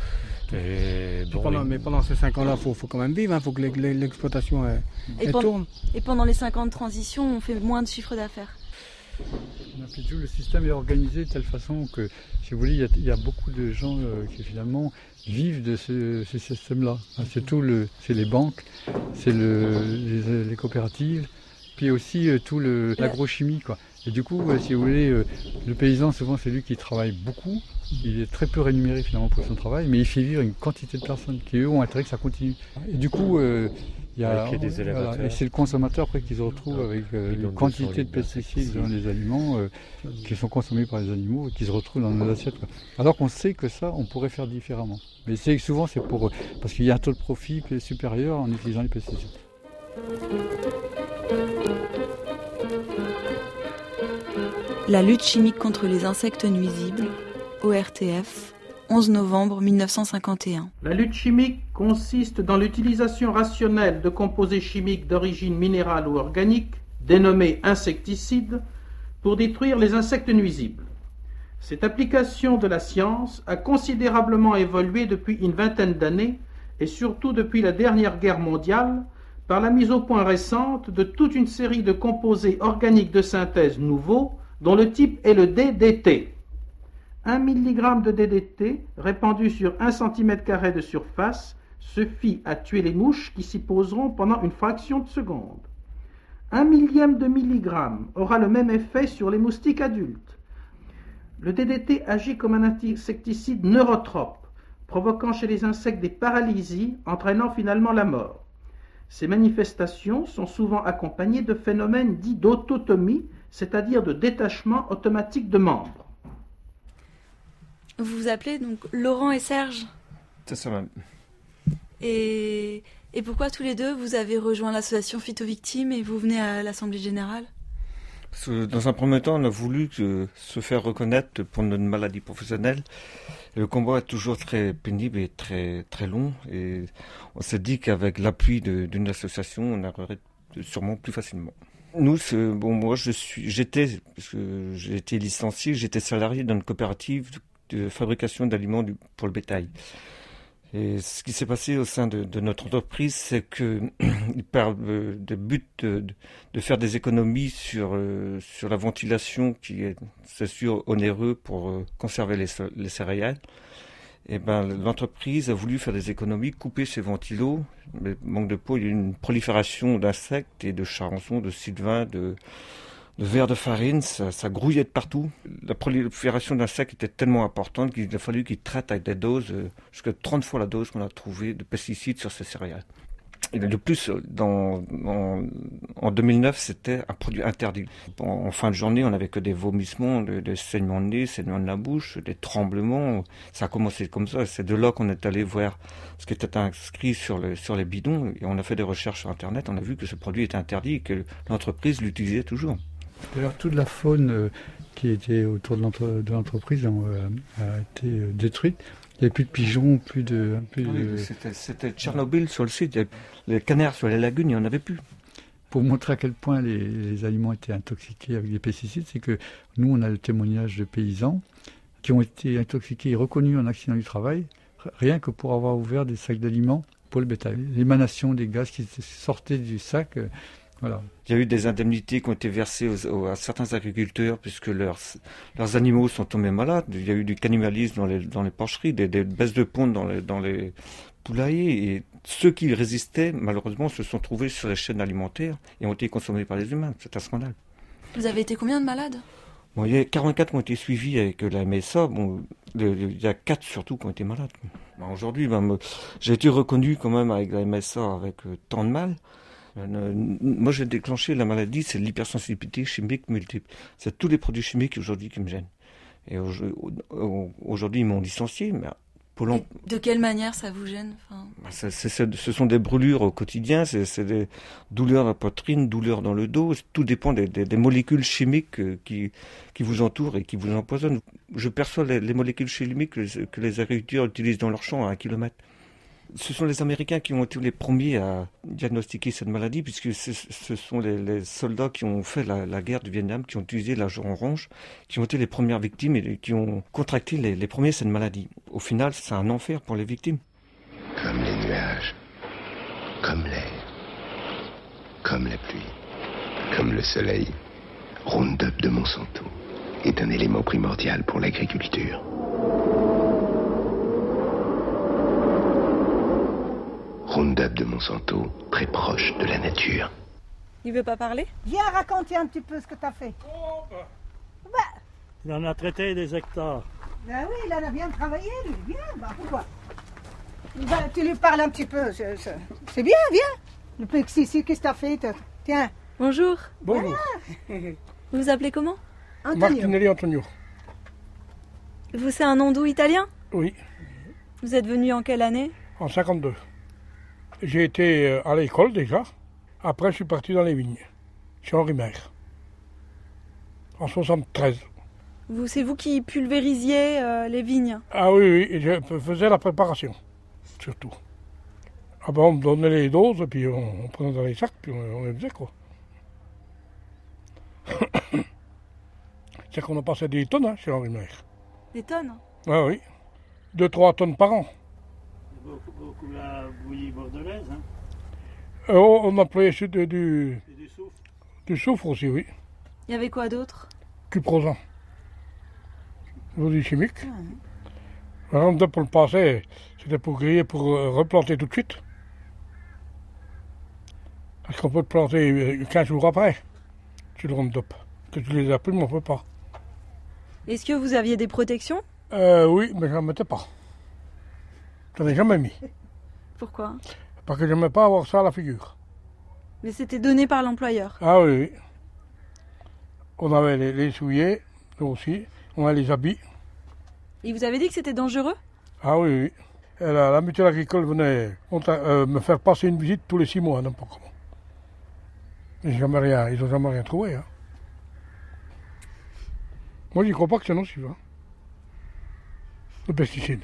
Speaker 16: Pendant- mais pendant ces 5 ans-là, il faut, faut quand même vivre, il faut que l'e- l'e- l'exploitation elle,
Speaker 2: et,
Speaker 16: elle tourne.
Speaker 2: et pendant les 5 ans de transition, on fait moins de chiffre d'affaires.
Speaker 17: Le système est organisé de telle façon que, si vous voulez, il y a, il y a beaucoup de gens euh, qui finalement vivent de ce, ce système-là. Enfin, c'est tout le, c'est les banques, c'est le, les, les coopératives, puis aussi euh, tout le- l'agrochimie. quoi. Et du coup, euh, si vous voulez, euh, le paysan, souvent, c'est lui qui travaille beaucoup. Il est très peu rémunéré finalement pour son travail, mais il fait vivre une quantité de personnes qui, eux, ont intérêt que ça continue. Et du coup, euh, il y a,
Speaker 18: Avec des
Speaker 17: voilà, et c'est le consommateur après qui se retrouve avec euh, une quantité
Speaker 18: 200
Speaker 17: de pesticides dans les aliments euh, qui sont consommés par les animaux et qui se retrouvent dans nos assiettes. quoi. Alors qu'on sait que ça, on pourrait faire différemment. Mais c'est souvent c'est pour parce qu'il y a un taux de profit supérieur en utilisant les pesticides.
Speaker 2: La lutte chimique contre les insectes nuisibles, ORTF, 11 novembre 1951.
Speaker 19: La lutte chimique consiste dans l'utilisation rationnelle de composés chimiques d'origine minérale ou organique, dénommés insecticides, pour détruire les insectes nuisibles. Cette application de la science a considérablement évolué depuis une vingtaine d'années et surtout depuis la dernière guerre mondiale par la mise au point récente de toute une série de composés organiques de synthèse nouveaux dont le type est le DDT. 1 mg de DDT répandu sur 1 cm de surface suffit à tuer les mouches qui s'y poseront pendant une fraction de seconde. Un millième de milligramme aura le même effet sur les moustiques adultes. Le DDT agit comme un insecticide neurotrope, provoquant chez les insectes des paralysies, entraînant finalement la mort. Ces manifestations sont souvent accompagnées de phénomènes dits d'autotomie, c'est-à-dire de détachement automatique de membres.
Speaker 2: Vous vous appelez donc Laurent et Serge
Speaker 20: C'est ça même.
Speaker 2: et, et pourquoi tous les deux vous avez rejoint l'association Phytovictimes et vous venez à l'Assemblée Générale?
Speaker 20: Parce que dans un premier temps, on a voulu se faire reconnaître pour notre maladie professionnelle. Le combat est toujours très pénible et très, très long. Et on s'est dit qu'avec l'appui d'une association, on arriverait sûrement plus facilement. Nous, bon, moi, je suis, j'étais, parce que j'ai été licencié, j'étais salarié dans une coopérative de fabrication d'aliments pour le bétail. Et ce qui s'est passé au sein de, notre entreprise, c'est que [clears throat] il parle euh, de but de, faire des économies sur euh, sur la ventilation, qui est c'est sûr onéreux pour euh, conserver les, céréales. Et ben l'entreprise a voulu faire des économies, couper ses ventilos. Mais manque de peau, il y a une prolifération d'insectes et de charançons, de sylvains, de de vers de farine, ça, grouillait de partout. La prolifération d'insectes était tellement importante qu'il a fallu qu'ils traitent avec des doses, euh, jusqu'à 30 fois la dose qu'on a trouvée de pesticides sur ces céréales. Et de plus, euh, en, en 2009, c'était un produit interdit. En, fin de journée, on n'avait que des vomissements, des, saignements de nez, saignements de la bouche, des tremblements. Ça a commencé comme ça. C'est de là qu'on est allé voir ce qui était inscrit sur, sur les bidons. Et on a fait des recherches sur Internet. On a vu que ce produit était interdit et que l'entreprise l'utilisait toujours.
Speaker 17: D'ailleurs, toute la faune euh, qui était autour de l'entre- de l'entreprise euh, a été euh, détruite. Il n'y avait plus de pigeons, plus de. Plus
Speaker 20: Oui,
Speaker 17: de-
Speaker 20: c'était- Tchernobyl sur le site. Les canards sur les lagunes, il n'y en avait plus.
Speaker 17: Pour montrer à quel point les, les aliments étaient intoxiqués avec des pesticides, c'est que nous, on a le témoignage de paysans qui ont été intoxiqués et reconnus en accident du travail, rien que pour avoir ouvert des sacs d'aliments pour le bétail. L'émanation des gaz qui sortaient du sac, voilà.
Speaker 20: Il y a eu des indemnités qui ont été versées aux- aux- à certains agriculteurs puisque leurs, leurs animaux sont tombés malades. Il y a eu du cannibalisme dans les, dans les porcheries, des, des baisses de ponte dans les, dans les poulaillers. Et ceux qui résistaient, malheureusement, se sont trouvés sur les chaînes alimentaires et ont été consommés par les humains. C'est un scandale.
Speaker 2: Vous avez été combien de malades?
Speaker 20: Bon, il y a 44 qui ont été suivis avec la MSA. Bon, il y a 4 surtout qui ont été malades. Aujourd'hui, ben, j'ai été reconnu quand même avec la MSA avec euh, tant de mal. Euh, moi, j'ai déclenché la maladie, c'est l'hypersensibilité chimique multiple. C'est tous les produits chimiques aujourd'hui qui me gênent. Et au- au- aujourd'hui, ils m'ont licencié, mais pour l'em-
Speaker 2: De quelle manière ça vous gêne Enfin,
Speaker 20: bah, ce sont des brûlures au quotidien, c'est des douleurs dans la poitrine, douleurs dans le dos. Tout dépend des, des- des molécules chimiques euh, qui, qui vous entourent et qui vous empoisonnent. Je perçois les, les molécules chimiques que, les- que les agriculteurs utilisent dans leurs champs à un kilomètre. Ce sont les Américains qui ont été les premiers à diagnostiquer cette maladie, puisque ce, sont les, soldats qui ont fait la, la guerre du Vietnam, qui ont utilisé l'agent orange, qui ont été les premières victimes et qui ont contracté les, les premiers cette maladie. Au final, c'est un enfer pour les victimes.
Speaker 21: Comme les nuages, comme l'air, comme la pluie, comme le soleil, Roundup de Monsanto est un élément primordial pour l'agriculture. Roundup de Monsanto, très proche de la nature.
Speaker 2: Il veut pas parler?
Speaker 22: Viens raconter un petit peu ce que tu as fait.
Speaker 23: Il en a traité des hectares.
Speaker 22: Ben oui, il en a bien travaillé, lui. Viens, bah pourquoi? Ben, Tu lui parles un petit peu. C'est bien, viens. Le pesticide, qu'est-ce que tu as fait Tiens.
Speaker 2: Bonjour.
Speaker 24: Bonjour.
Speaker 2: Vous vous appelez comment?
Speaker 24: Martinelli Antonio.
Speaker 2: Vous, c'est un nom doux italien?
Speaker 24: Oui,
Speaker 2: Vous êtes venu en quelle année?
Speaker 24: En 52. J'ai été euh, à l'école déjà. Après, je suis parti dans les vignes, chez Henri Maire. En 73.
Speaker 2: vous, C'est vous qui pulvérisiez euh, les vignes?
Speaker 24: Ah oui, oui, je faisais la préparation, surtout. Ah ben, on me donnait les doses, puis on, on prenait dans les sacs, puis on, on les faisait, quoi. [coughs] C'est qu'on a passé des tonnes hein, chez Henri Maire.
Speaker 2: Des tonnes?
Speaker 24: Ah oui, 2-3 tonnes par an.
Speaker 23: Beaucoup, beaucoup la bouillie bordelaise. Hein.
Speaker 24: Euh, on employait du,
Speaker 23: Et du soufre.
Speaker 24: du soufre aussi, oui.
Speaker 2: Il y avait quoi d'autre?
Speaker 24: Cuprosan. Produit chimique. Par exemple, pour le passer, c'était pour griller, pour euh, replanter tout de suite. Parce qu'on peut te planter euh, 15 jours après, sur le Roundup. Que tu les appuies, mais on ne peut pas.
Speaker 2: Est-ce que vous aviez des protections?
Speaker 24: Euh, oui, mais je n'en mettais pas. Je n'en ai jamais mis. [laughs]
Speaker 2: Pourquoi?
Speaker 24: Parce que je n'aimais pas avoir ça à la figure.
Speaker 2: Mais c'était donné par l'employeur.
Speaker 24: Ah oui, oui. On avait les, les souliers, nous aussi. On avait les habits.
Speaker 2: Et vous avez dit que c'était dangereux?
Speaker 24: Ah oui, oui. Et la, la mutuelle agricole venait euh, me faire passer une visite tous les six mois, n'importe comment. Jamais ils n'ont jamais rien trouvé. hein. Moi, j'y crois pas que c'est nocif, hein, le pesticide.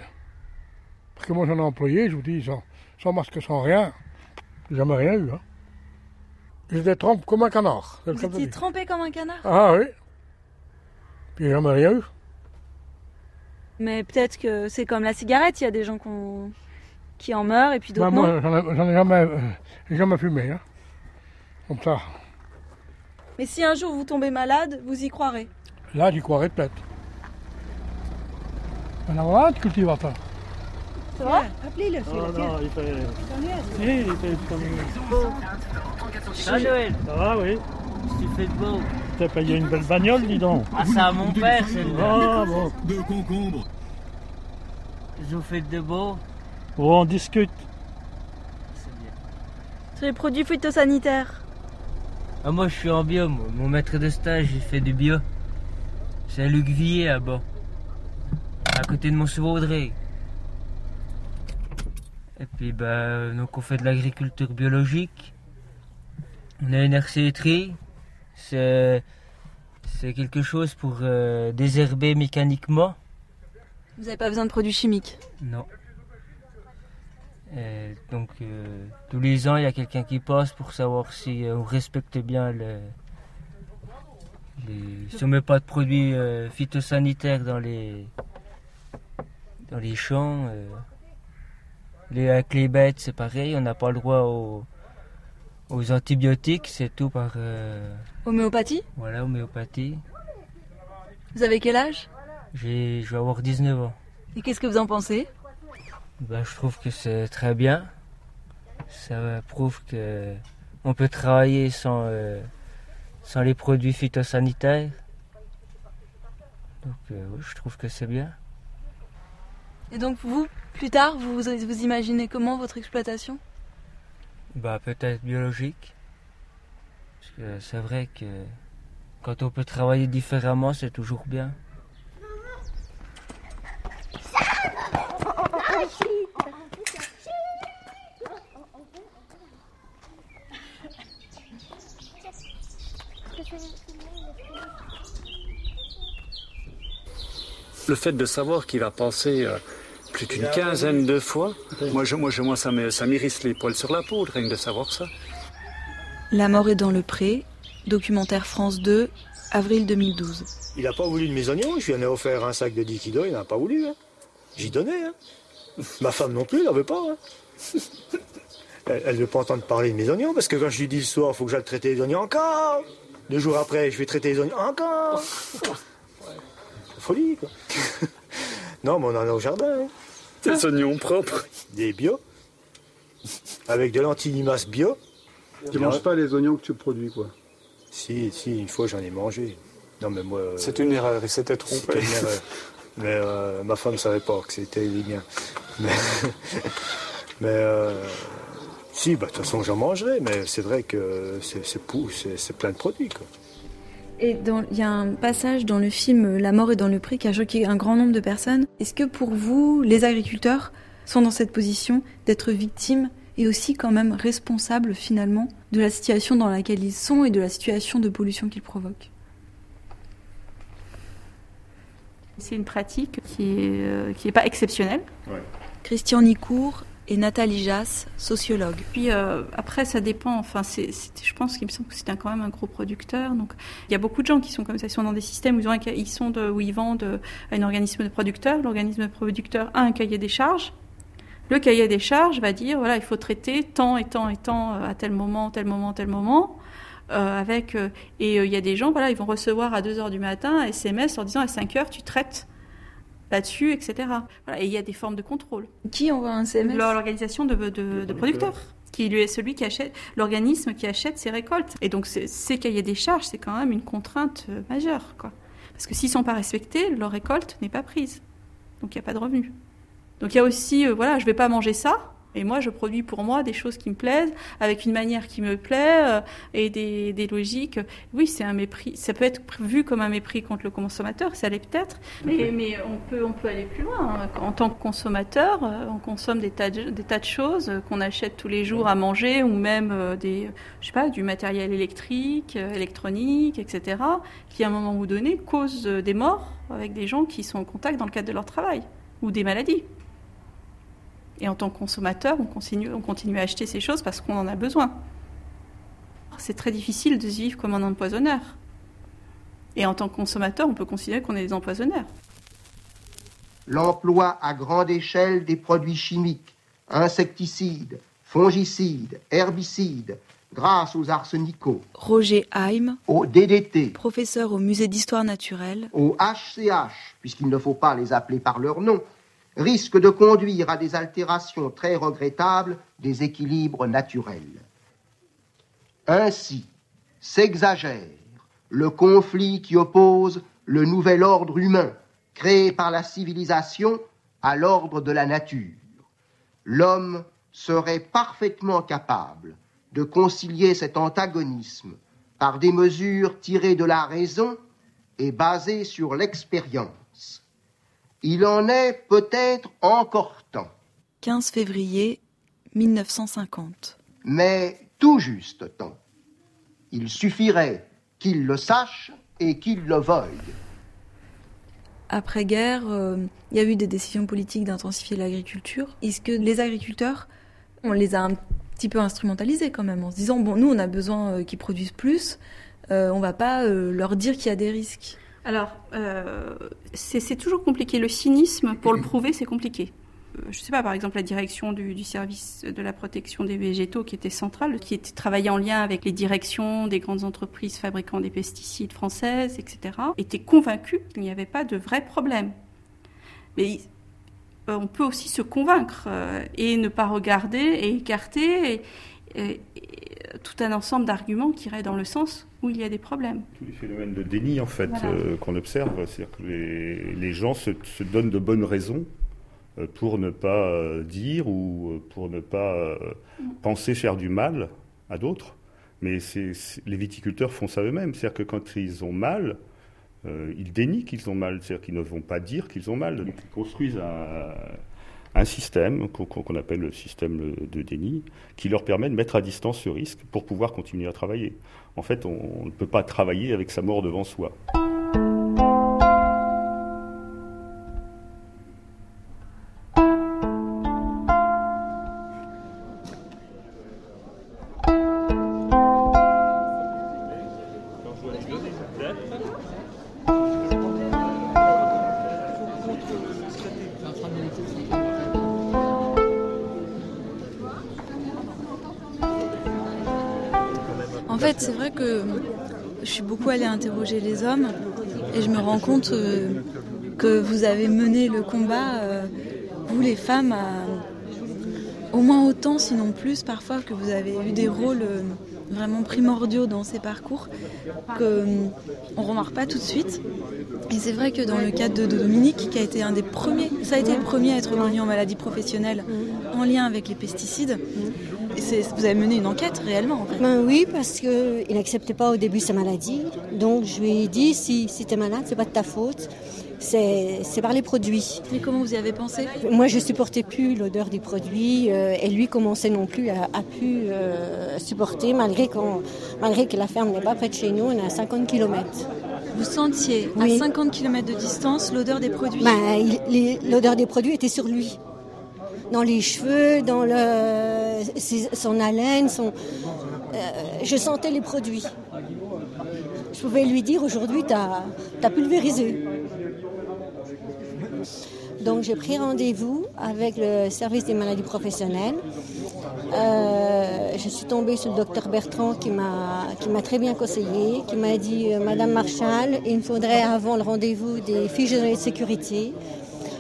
Speaker 24: Parce que moi, j'en ai employé, je vous dis, sans, sans masque, sans rien, j'ai jamais rien eu. Hein. J'étais trempe comme un canard.
Speaker 2: Vous étiez trempé comme un canard?
Speaker 24: Ah oui. Puis j'ai jamais rien eu.
Speaker 2: Mais peut-être que c'est comme la cigarette, il y a des gens qui en meurent et puis d'autres
Speaker 24: Ben, moi, j'en ai, jamais, euh, jamais fumé. Hein. Comme ça.
Speaker 2: Mais si un jour vous tombez malade, vous y croirez?
Speaker 24: Là, j'y croirais peut-être. On a cultivateur.
Speaker 2: C'est vrai
Speaker 22: Appelez-le,
Speaker 23: Non, non, il fait. Si, il fait comme.
Speaker 25: Ça, Joël
Speaker 23: Ça va, oui.
Speaker 25: Tu fais de beau.
Speaker 23: T'as payé une belle bagnole, dis donc.
Speaker 25: Ah, ça, à mon père, celle-là.
Speaker 23: Ah, bon.
Speaker 25: De concombre. Je vous fais de beau.
Speaker 23: Bon, on discute.
Speaker 2: Sur les produits phytosanitaires.
Speaker 25: Ah, moi, je suis en bio, moi. Mon maître de stage, il fait du bio. C'est à Luc Villiers, là-bas. À côté de Montsevaudrey. Et puis, bah, donc on fait de l'agriculture biologique. On a une hercellerie. C'est, c'est quelque chose pour euh, désherber mécaniquement.
Speaker 2: Vous n'avez pas besoin de produits chimiques?
Speaker 25: Non. Et donc, euh, tous les ans, il y a quelqu'un qui passe pour savoir si euh, on respecte bien le. les- si on met pas de produits phytosanitaires dans les. dans les champs. Les, avec les bêtes, c'est pareil, on n'a pas le droit aux, aux antibiotiques, c'est tout par. euh,
Speaker 2: Homéopathie
Speaker 25: voilà, homéopathie.
Speaker 2: Vous avez quel âge?
Speaker 25: Je vais avoir 19 ans.
Speaker 2: Et qu'est-ce que vous en pensez?
Speaker 25: Ben, je trouve que c'est très bien. Ça prouve que on peut travailler sans, euh, sans les produits phytosanitaires. Donc euh, je trouve que c'est bien.
Speaker 2: Et donc vous, plus tard, vous vous imaginez comment votre exploitation?
Speaker 25: Bah peut-être biologique. Parce que c'est vrai que quand on peut travailler différemment, c'est toujours bien.
Speaker 8: Le fait de savoir qu'il va passer euh, plus d'une quinzaine de fois, moi, je, moi, je, moi ça m'irrisse les poils sur la peau, rien que de savoir ça.
Speaker 2: La mort est dans le pré, documentaire France 2, avril 2012.
Speaker 26: Il n'a pas voulu de mes oignons, je lui en ai offert un sac de 10 kilos, il n'a pas voulu. hein. J'y donnais. hein. Ma femme non plus, elle n'en veut pas. hein. [laughs] Elle ne veut pas entendre parler de mes oignons, parce que quand je lui dis le soir, il faut que j'aille traiter les oignons encore. Deux jours après, je vais traiter les oignons encore. [laughs] Folie, quoi. Non, mais on en a au jardin. hein.
Speaker 8: Des oignons propres.
Speaker 26: Des bio. Avec de l'anti-limace bio.
Speaker 27: Tu manges pas les oignons que tu produis, quoi
Speaker 26: Si, si, une fois j'en ai mangé. Non, mais moi.
Speaker 27: C'est une erreur, il s'était trompé.
Speaker 26: C'était une erreur. Mais euh, ma femme ne savait pas que c'était les miens. Mais, [laughs] mais euh, si, bah, de toute façon j'en mangerai, mais c'est vrai que c'est plein de produits. Quoi.
Speaker 2: Et il y a un passage dans le film La mort est dans le prix qui a choqué un grand nombre de personnes. Est-ce que pour vous, les agriculteurs sont dans cette position d'être victimes et aussi quand même responsables finalement de la situation dans laquelle ils sont et de la situation de pollution qu'ils provoquent?
Speaker 28: C'est une pratique qui n'est euh, qui est pas exceptionnelle.
Speaker 2: Christian Nicourt et Nathalie Jass, sociologues.
Speaker 28: Puis euh, après, ça dépend. Enfin, c'est, je pense qu'il me semble que c'est quand même un gros producteur. Donc, il y a beaucoup de gens qui sont comme ça. Ils sont dans des systèmes où ils, sont de, où ils vendent euh, à un organisme de producteur. L'organisme de producteur a un cahier des charges. Le cahier des charges va dire voilà, il faut traiter tant et tant et tant euh, à tel moment, tel moment, tel moment. euh, avec euh, et euh, il y a des gens voilà, ils vont recevoir à 2 heures du matin un SMS leur disant à 5 heures tu traites là-dessus, etc. Voilà, et il y a des formes de contrôle.
Speaker 2: Qui envoie un SMS
Speaker 28: L'organisation de, de, de producteurs, qui lui est celui qui achète, l'organisme qui achète ses récoltes. Et donc c'est- ces cahiers des charges, c'est quand même une contrainte euh, majeure, quoi. Parce que s'ils sont pas respectés, leur récolte n'est pas prise. Donc il n'y a pas de revenu. Donc il y a aussi, euh, voilà, je vais pas manger ça. Et moi, je produis pour moi des choses qui me plaisent, avec une manière qui me plaît euh, et des, des logiques. Oui, c'est un mépris. Ça peut être vu comme un mépris contre le consommateur, ça l'est peut-être. Mais, mais on, peut, on peut aller plus loin. hein. En tant que consommateur, euh, on consomme des tas de, des tas de choses euh, qu'on achète tous les jours à manger ou même des, je sais pas, du matériel électrique, électronique, etc., qui à un moment donné causent euh, des morts avec des gens qui sont en contact dans le cadre de leur travail ou des maladies. Et en tant que consommateur, on continue, on continue à acheter ces choses parce qu'on en a besoin. C'est très difficile de se vivre comme un empoisonneur. Et en tant que consommateur, on peut considérer qu'on est des empoisonneurs.
Speaker 29: l'emploi à grande échelle des produits chimiques, insecticides, fongicides, herbicides, grâce aux arsenicaux,
Speaker 2: Roger Haim,
Speaker 29: au DDT,
Speaker 2: professeur au musée d'histoire naturelle,
Speaker 29: au HCH, puisqu'il ne faut pas les appeler par leur nom, risque de conduire à des altérations très regrettables des équilibres naturels. Ainsi s'exagère le conflit qui oppose le nouvel ordre humain créé par la civilisation à l'ordre de la nature. L'homme serait parfaitement capable de concilier cet antagonisme par des mesures tirées de la raison et basées sur l'expérience. Il en est peut-être encore temps,
Speaker 2: 15 février 1950.
Speaker 29: mais tout juste temps. Il suffirait qu'il le sache et qu'il le veuille.
Speaker 2: Après-guerre, euh, il y a eu des décisions politiques d'intensifier l'agriculture. Est-ce que les agriculteurs, on les a un petit peu instrumentalisés quand même, en se disant, bon, nous, on a besoin euh, qu'ils produisent plus, euh, on va pas euh, leur dire qu'il y a des risques
Speaker 28: Alors, euh, c'est toujours compliqué. Le cynisme, pour le prouver, c'est compliqué. Euh, Je ne sais pas, par exemple, la direction du, service de la protection des végétaux, qui était centrale, qui était travaillée en lien avec les directions des grandes entreprises fabricant des pesticides françaises, etc., était convaincue qu'il n'y avait pas de vrai problème. Mais euh, on peut aussi se convaincre et ne pas regarder et écarter tout un ensemble d'arguments qui iraient dans le sens où il y a des problèmes.
Speaker 30: tous les phénomènes de déni en fait
Speaker 28: Voilà.
Speaker 30: euh, qu'on observe, c'est-à-dire que les, les gens se, se donnent de bonnes raisons euh, pour ne pas euh, dire ou pour ne pas euh, penser faire du mal à d'autres. Mais les viticulteurs font ça eux-mêmes, c'est-à-dire que quand ils ont mal, euh, ils dénient qu'ils ont mal, c'est-à-dire qu'ils ne vont pas dire qu'ils ont mal. Donc, ils construisent un, un système qu'on, appelle le système de déni, qui leur permet de mettre à distance ce risque pour pouvoir continuer à travailler. En fait, on ne peut pas travailler avec sa mort devant soi.
Speaker 2: Fait, c'est vrai que je suis beaucoup allée interroger les hommes et je me rends compte euh, que vous avez mené le combat, euh, vous les femmes, au moins autant, sinon plus parfois, que vous avez eu des rôles euh, vraiment primordiaux dans ces parcours qu'on ne remarque pas tout de suite. Et c'est vrai que dans le cadre de Dominique, qui a été un des premiers, ça a été le premier à être reconnu en maladie professionnelle en lien avec les pesticides, vous avez mené une enquête réellement en fait.
Speaker 31: Ben oui, parce qu'il n'acceptait pas au début sa maladie. Donc je lui ai dit si, si tu es malade, c'est pas de ta faute. C'est par les produits.
Speaker 2: Mais comment vous y avez pensé?
Speaker 31: Moi, je supportais plus l'odeur des produits euh, et lui commençait non plus à, pu euh, supporter, malgré, malgré que la ferme n'est pas près de chez nous, on est à 50 km.
Speaker 2: Vous sentiez à 50 km de distance l'odeur des produits?
Speaker 31: Ben, L'odeur des produits était sur lui dans les cheveux, dans le, son haleine, son, euh, je sentais les produits. Je pouvais lui dire aujourd'hui, tu as, pulvérisé. Donc j'ai pris rendez-vous avec le service des maladies professionnelles. Euh, je suis tombée sur le docteur Bertrand qui m'a très bien conseillé, qui m'a dit euh, Madame Marshall, il me faudrait avant le rendez-vous des fiches de sécurité,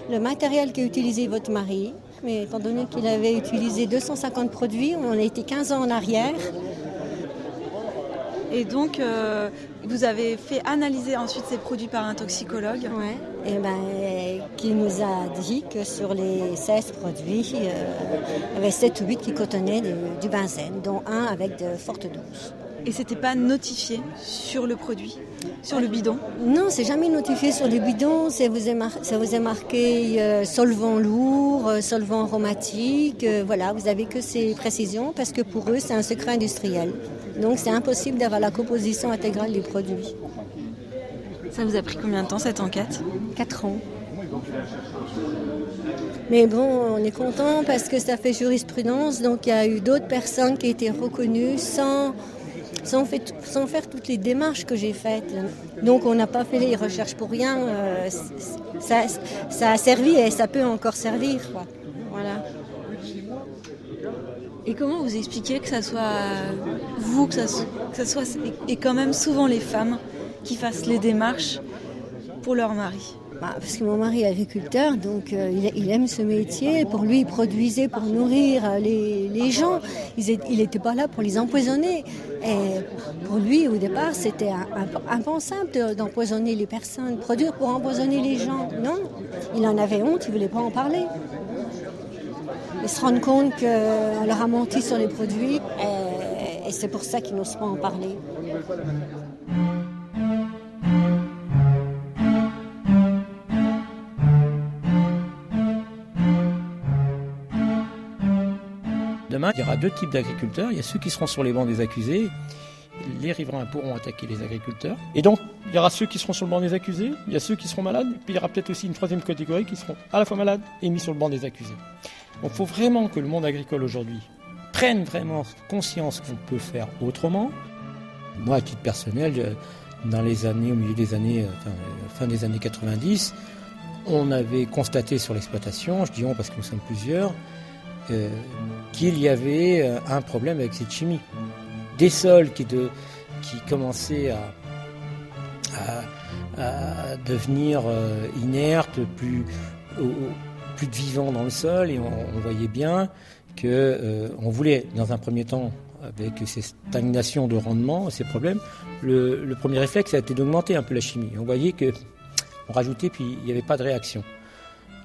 Speaker 31: le matériel qu'a utilisé votre mari, mais étant donné qu'il avait utilisé 250 produits, on a été 15 ans en arrière.
Speaker 2: Et donc, euh, vous avez fait analyser ensuite ces produits par un toxicologue
Speaker 31: Oui, et ben, qui nous a dit que sur les 16 produits, euh, il y avait 7 ou 8 qui contenaient du benzène, dont un avec de fortes doses.
Speaker 2: Et c'était pas notifié sur le produit, sur le bidon
Speaker 31: Non, c'est jamais notifié sur le bidon. Ça vous est, ça vous est marqué euh, solvant lourd, euh, solvant aromatique. Euh, voilà, vous avez que ces précisions parce que pour eux, c'est un secret industriel. Donc c'est impossible d'avoir la composition intégrale des produits.
Speaker 2: Ça vous a pris combien de temps cette enquête?
Speaker 31: Quatre ans. Mais bon, on est content parce que ça fait jurisprudence, donc il y a eu d'autres personnes qui ont été reconnues sans sans, faire toutes les démarches que j'ai faites. Donc on n'a pas fait les recherches pour rien. Euh, ça, a servi et ça peut encore servir. Voilà.
Speaker 2: Et comment vous expliquez que ça soit vous, que ça, que ça soit et quand même souvent les femmes qui fassent les démarches pour leur mari?
Speaker 31: Bah, parce que mon mari est agriculteur, donc euh, il, aime ce métier. Pour lui, il produisait pour nourrir euh, les, gens. Il n'était pas là pour les empoisonner. Pour lui, au départ, c'était impensable d'empoisonner les personnes, produire pour empoisonner les gens. Non, il en avait honte, il ne voulait pas en parler. Il se rend compte qu'on leur a menti sur les produits et, et c'est pour ça qu'il n'ose pas en parler.
Speaker 3: Il y aura deux types d'agriculteurs. Il y a ceux qui seront sur les bancs des accusés. Les riverains pourront attaquer les agriculteurs. Et donc, il y aura ceux qui seront sur le banc des accusés, il y a ceux qui seront malades, puis il y aura peut-être aussi une troisième catégorie qui seront à la fois malades et mis sur le banc des accusés. Donc, il faut vraiment que le monde agricole aujourd'hui prenne vraiment conscience qu'on peut faire autrement. Moi, à titre personnel, euh, dans les années, au milieu des années, euh, enfin, euh, fin des années 90, on avait constaté sur l'exploitation, je dis on parce que nous sommes plusieurs, euh, qu'il y avait euh, un problème avec cette chimie. Des sols qui, commençaient à, devenir euh, inertes, plus, de vivant dans le sol, et on, voyait bien que on voulait, dans un premier temps, avec ces stagnations de rendement, ces problèmes, le, le premier réflexe a été d'augmenter un peu la chimie. On voyait que on rajoutait, puis il n'y avait pas de réaction.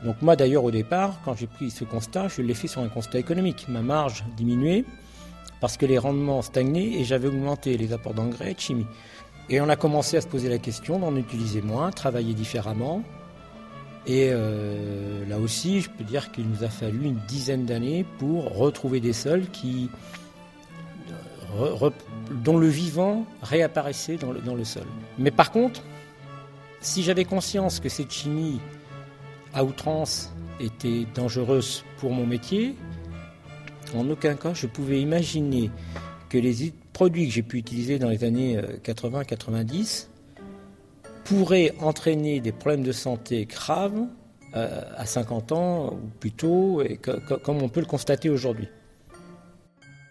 Speaker 3: Donc moi d'ailleurs au départ, quand j'ai pris ce constat, je l'ai fait sur un constat économique. Ma marge diminuait parce que les rendements stagnaient et j'avais augmenté les apports d'engrais et de chimie. Et on a commencé à se poser la question d'en utiliser moins, travailler différemment. Et euh, là aussi, je peux dire qu'il nous a fallu une dizaine d'années pour retrouver des sols qui, dont le vivant réapparaissait dans le, dans le sol. Mais par contre, si j'avais conscience que cette chimie à outrance était dangereuse pour mon métier, en aucun cas je pouvais imaginer que les produits que j'ai pu utiliser dans les années 80-90 euh, pourraient entraîner des problèmes de santé graves euh, à 50 ans ou plus tôt, comme on peut le constater aujourd'hui.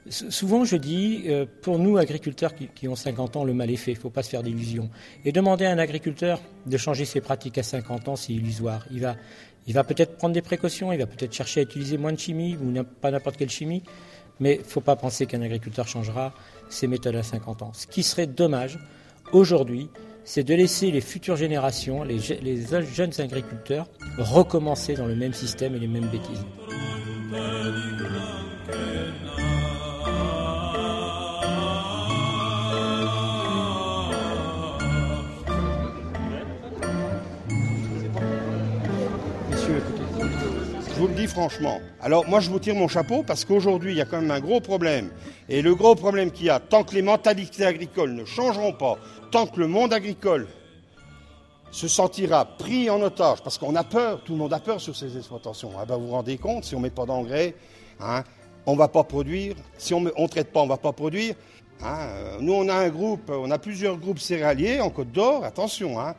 Speaker 3: Souvent, je dis, euh, pour nous, agriculteurs qui, ont 50 ans, le mal est fait, il ne faut pas se faire d'illusions. Et demander à un agriculteur de changer ses pratiques à 50 ans, c'est illusoire. Il va, peut-être prendre des précautions, il va peut-être chercher à utiliser moins de chimie, ou pas n'importe quelle chimie, Mais il ne faut pas penser qu'un agriculteur changera ses méthodes à 50 ans. Ce qui serait dommage aujourd'hui, c'est de laisser les futures générations, les, les jeunes agriculteurs, recommencer dans le même système et les mêmes bêtises.
Speaker 32: Vous le dis franchement. Alors moi je vous tire mon chapeau parce qu'aujourd'hui il y a quand même un gros problème. Et le gros problème qu'il y a, tant que les mentalités agricoles ne changeront pas, tant que le monde agricole se sentira pris en otage, parce qu'on a peur, tout le monde a peur sur ces exploitations. Ah ben, vous vous rendez compte, si on ne met pas d'engrais, hein, on ne va pas produire. Si on ne traite pas, on ne va pas produire. Hein. Nous, on a un groupe, on a plusieurs groupes céréaliers en Côte d'Or. Attention, hein.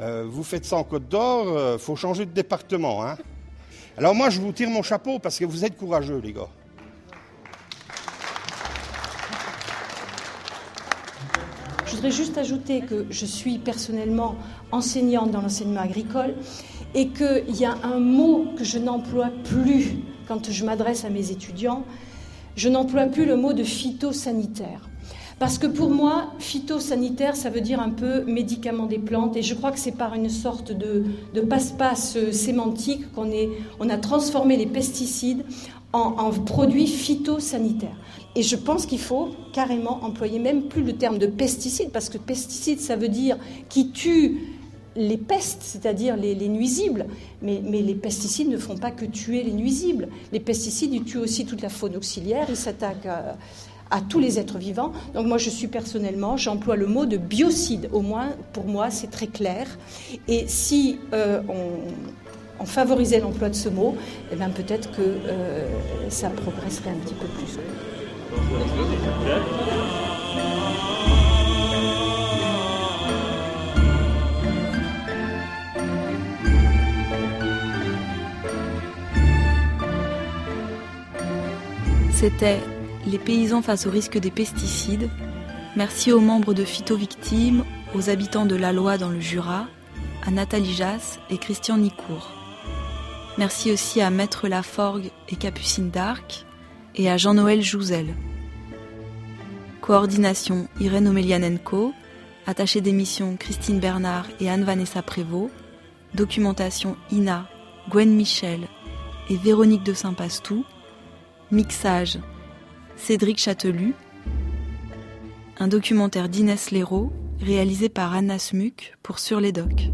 Speaker 32: euh, vous faites ça en Côte d'Or, il euh, faut changer de département. Hein. Alors moi, je vous tire mon chapeau parce que vous êtes courageux, les gars.
Speaker 33: Je voudrais juste ajouter que je suis personnellement enseignante dans l'enseignement agricole et qu'il y a un mot que je n'emploie plus quand je m'adresse à mes étudiants. Je n'emploie plus le mot de phytosanitaire. Parce que pour moi, phytosanitaire, ça veut dire un peu médicament des plantes, et je crois que c'est par une sorte de, passe-passe sémantique qu'on on a transformé les pesticides en, produits phytosanitaires. Et je pense qu'il faut carrément employer même plus le terme de pesticide, parce que pesticide, ça veut dire qui tue les pestes, c'est-à-dire les, nuisibles. Mais, mais, les pesticides ne font pas que tuer les nuisibles. Les pesticides, ils tuent aussi toute la faune auxiliaire, ils s'attaquent tous les êtres vivants. Donc moi, je suis personnellement, j'emploie le mot de biocide. Au moins, pour moi, c'est très clair. Et si euh, on, favorisait l'emploi de ce mot, eh bien peut-être que euh, ça progresserait un petit peu plus.
Speaker 2: C'était les paysans face au risque des pesticides. Merci aux membres de Phyto-Victimes, aux habitants de la Loi dans le Jura, à Nathalie Jass et Christian Nicourt. Merci aussi à Maître Laforgue et Capucine d'Arc et à Jean-Noël Jouzel. Coordination Irène Omelianenko, attachée d'émission Christine Bernard et Anne-Vanessa Prévost, documentation Ina, Gwen Michel et Véronique de Saint-Pastou, mixage Cédric Châtelu, un documentaire d'Inès Léraud réalisé par Anna Smuck pour Sur les Docs.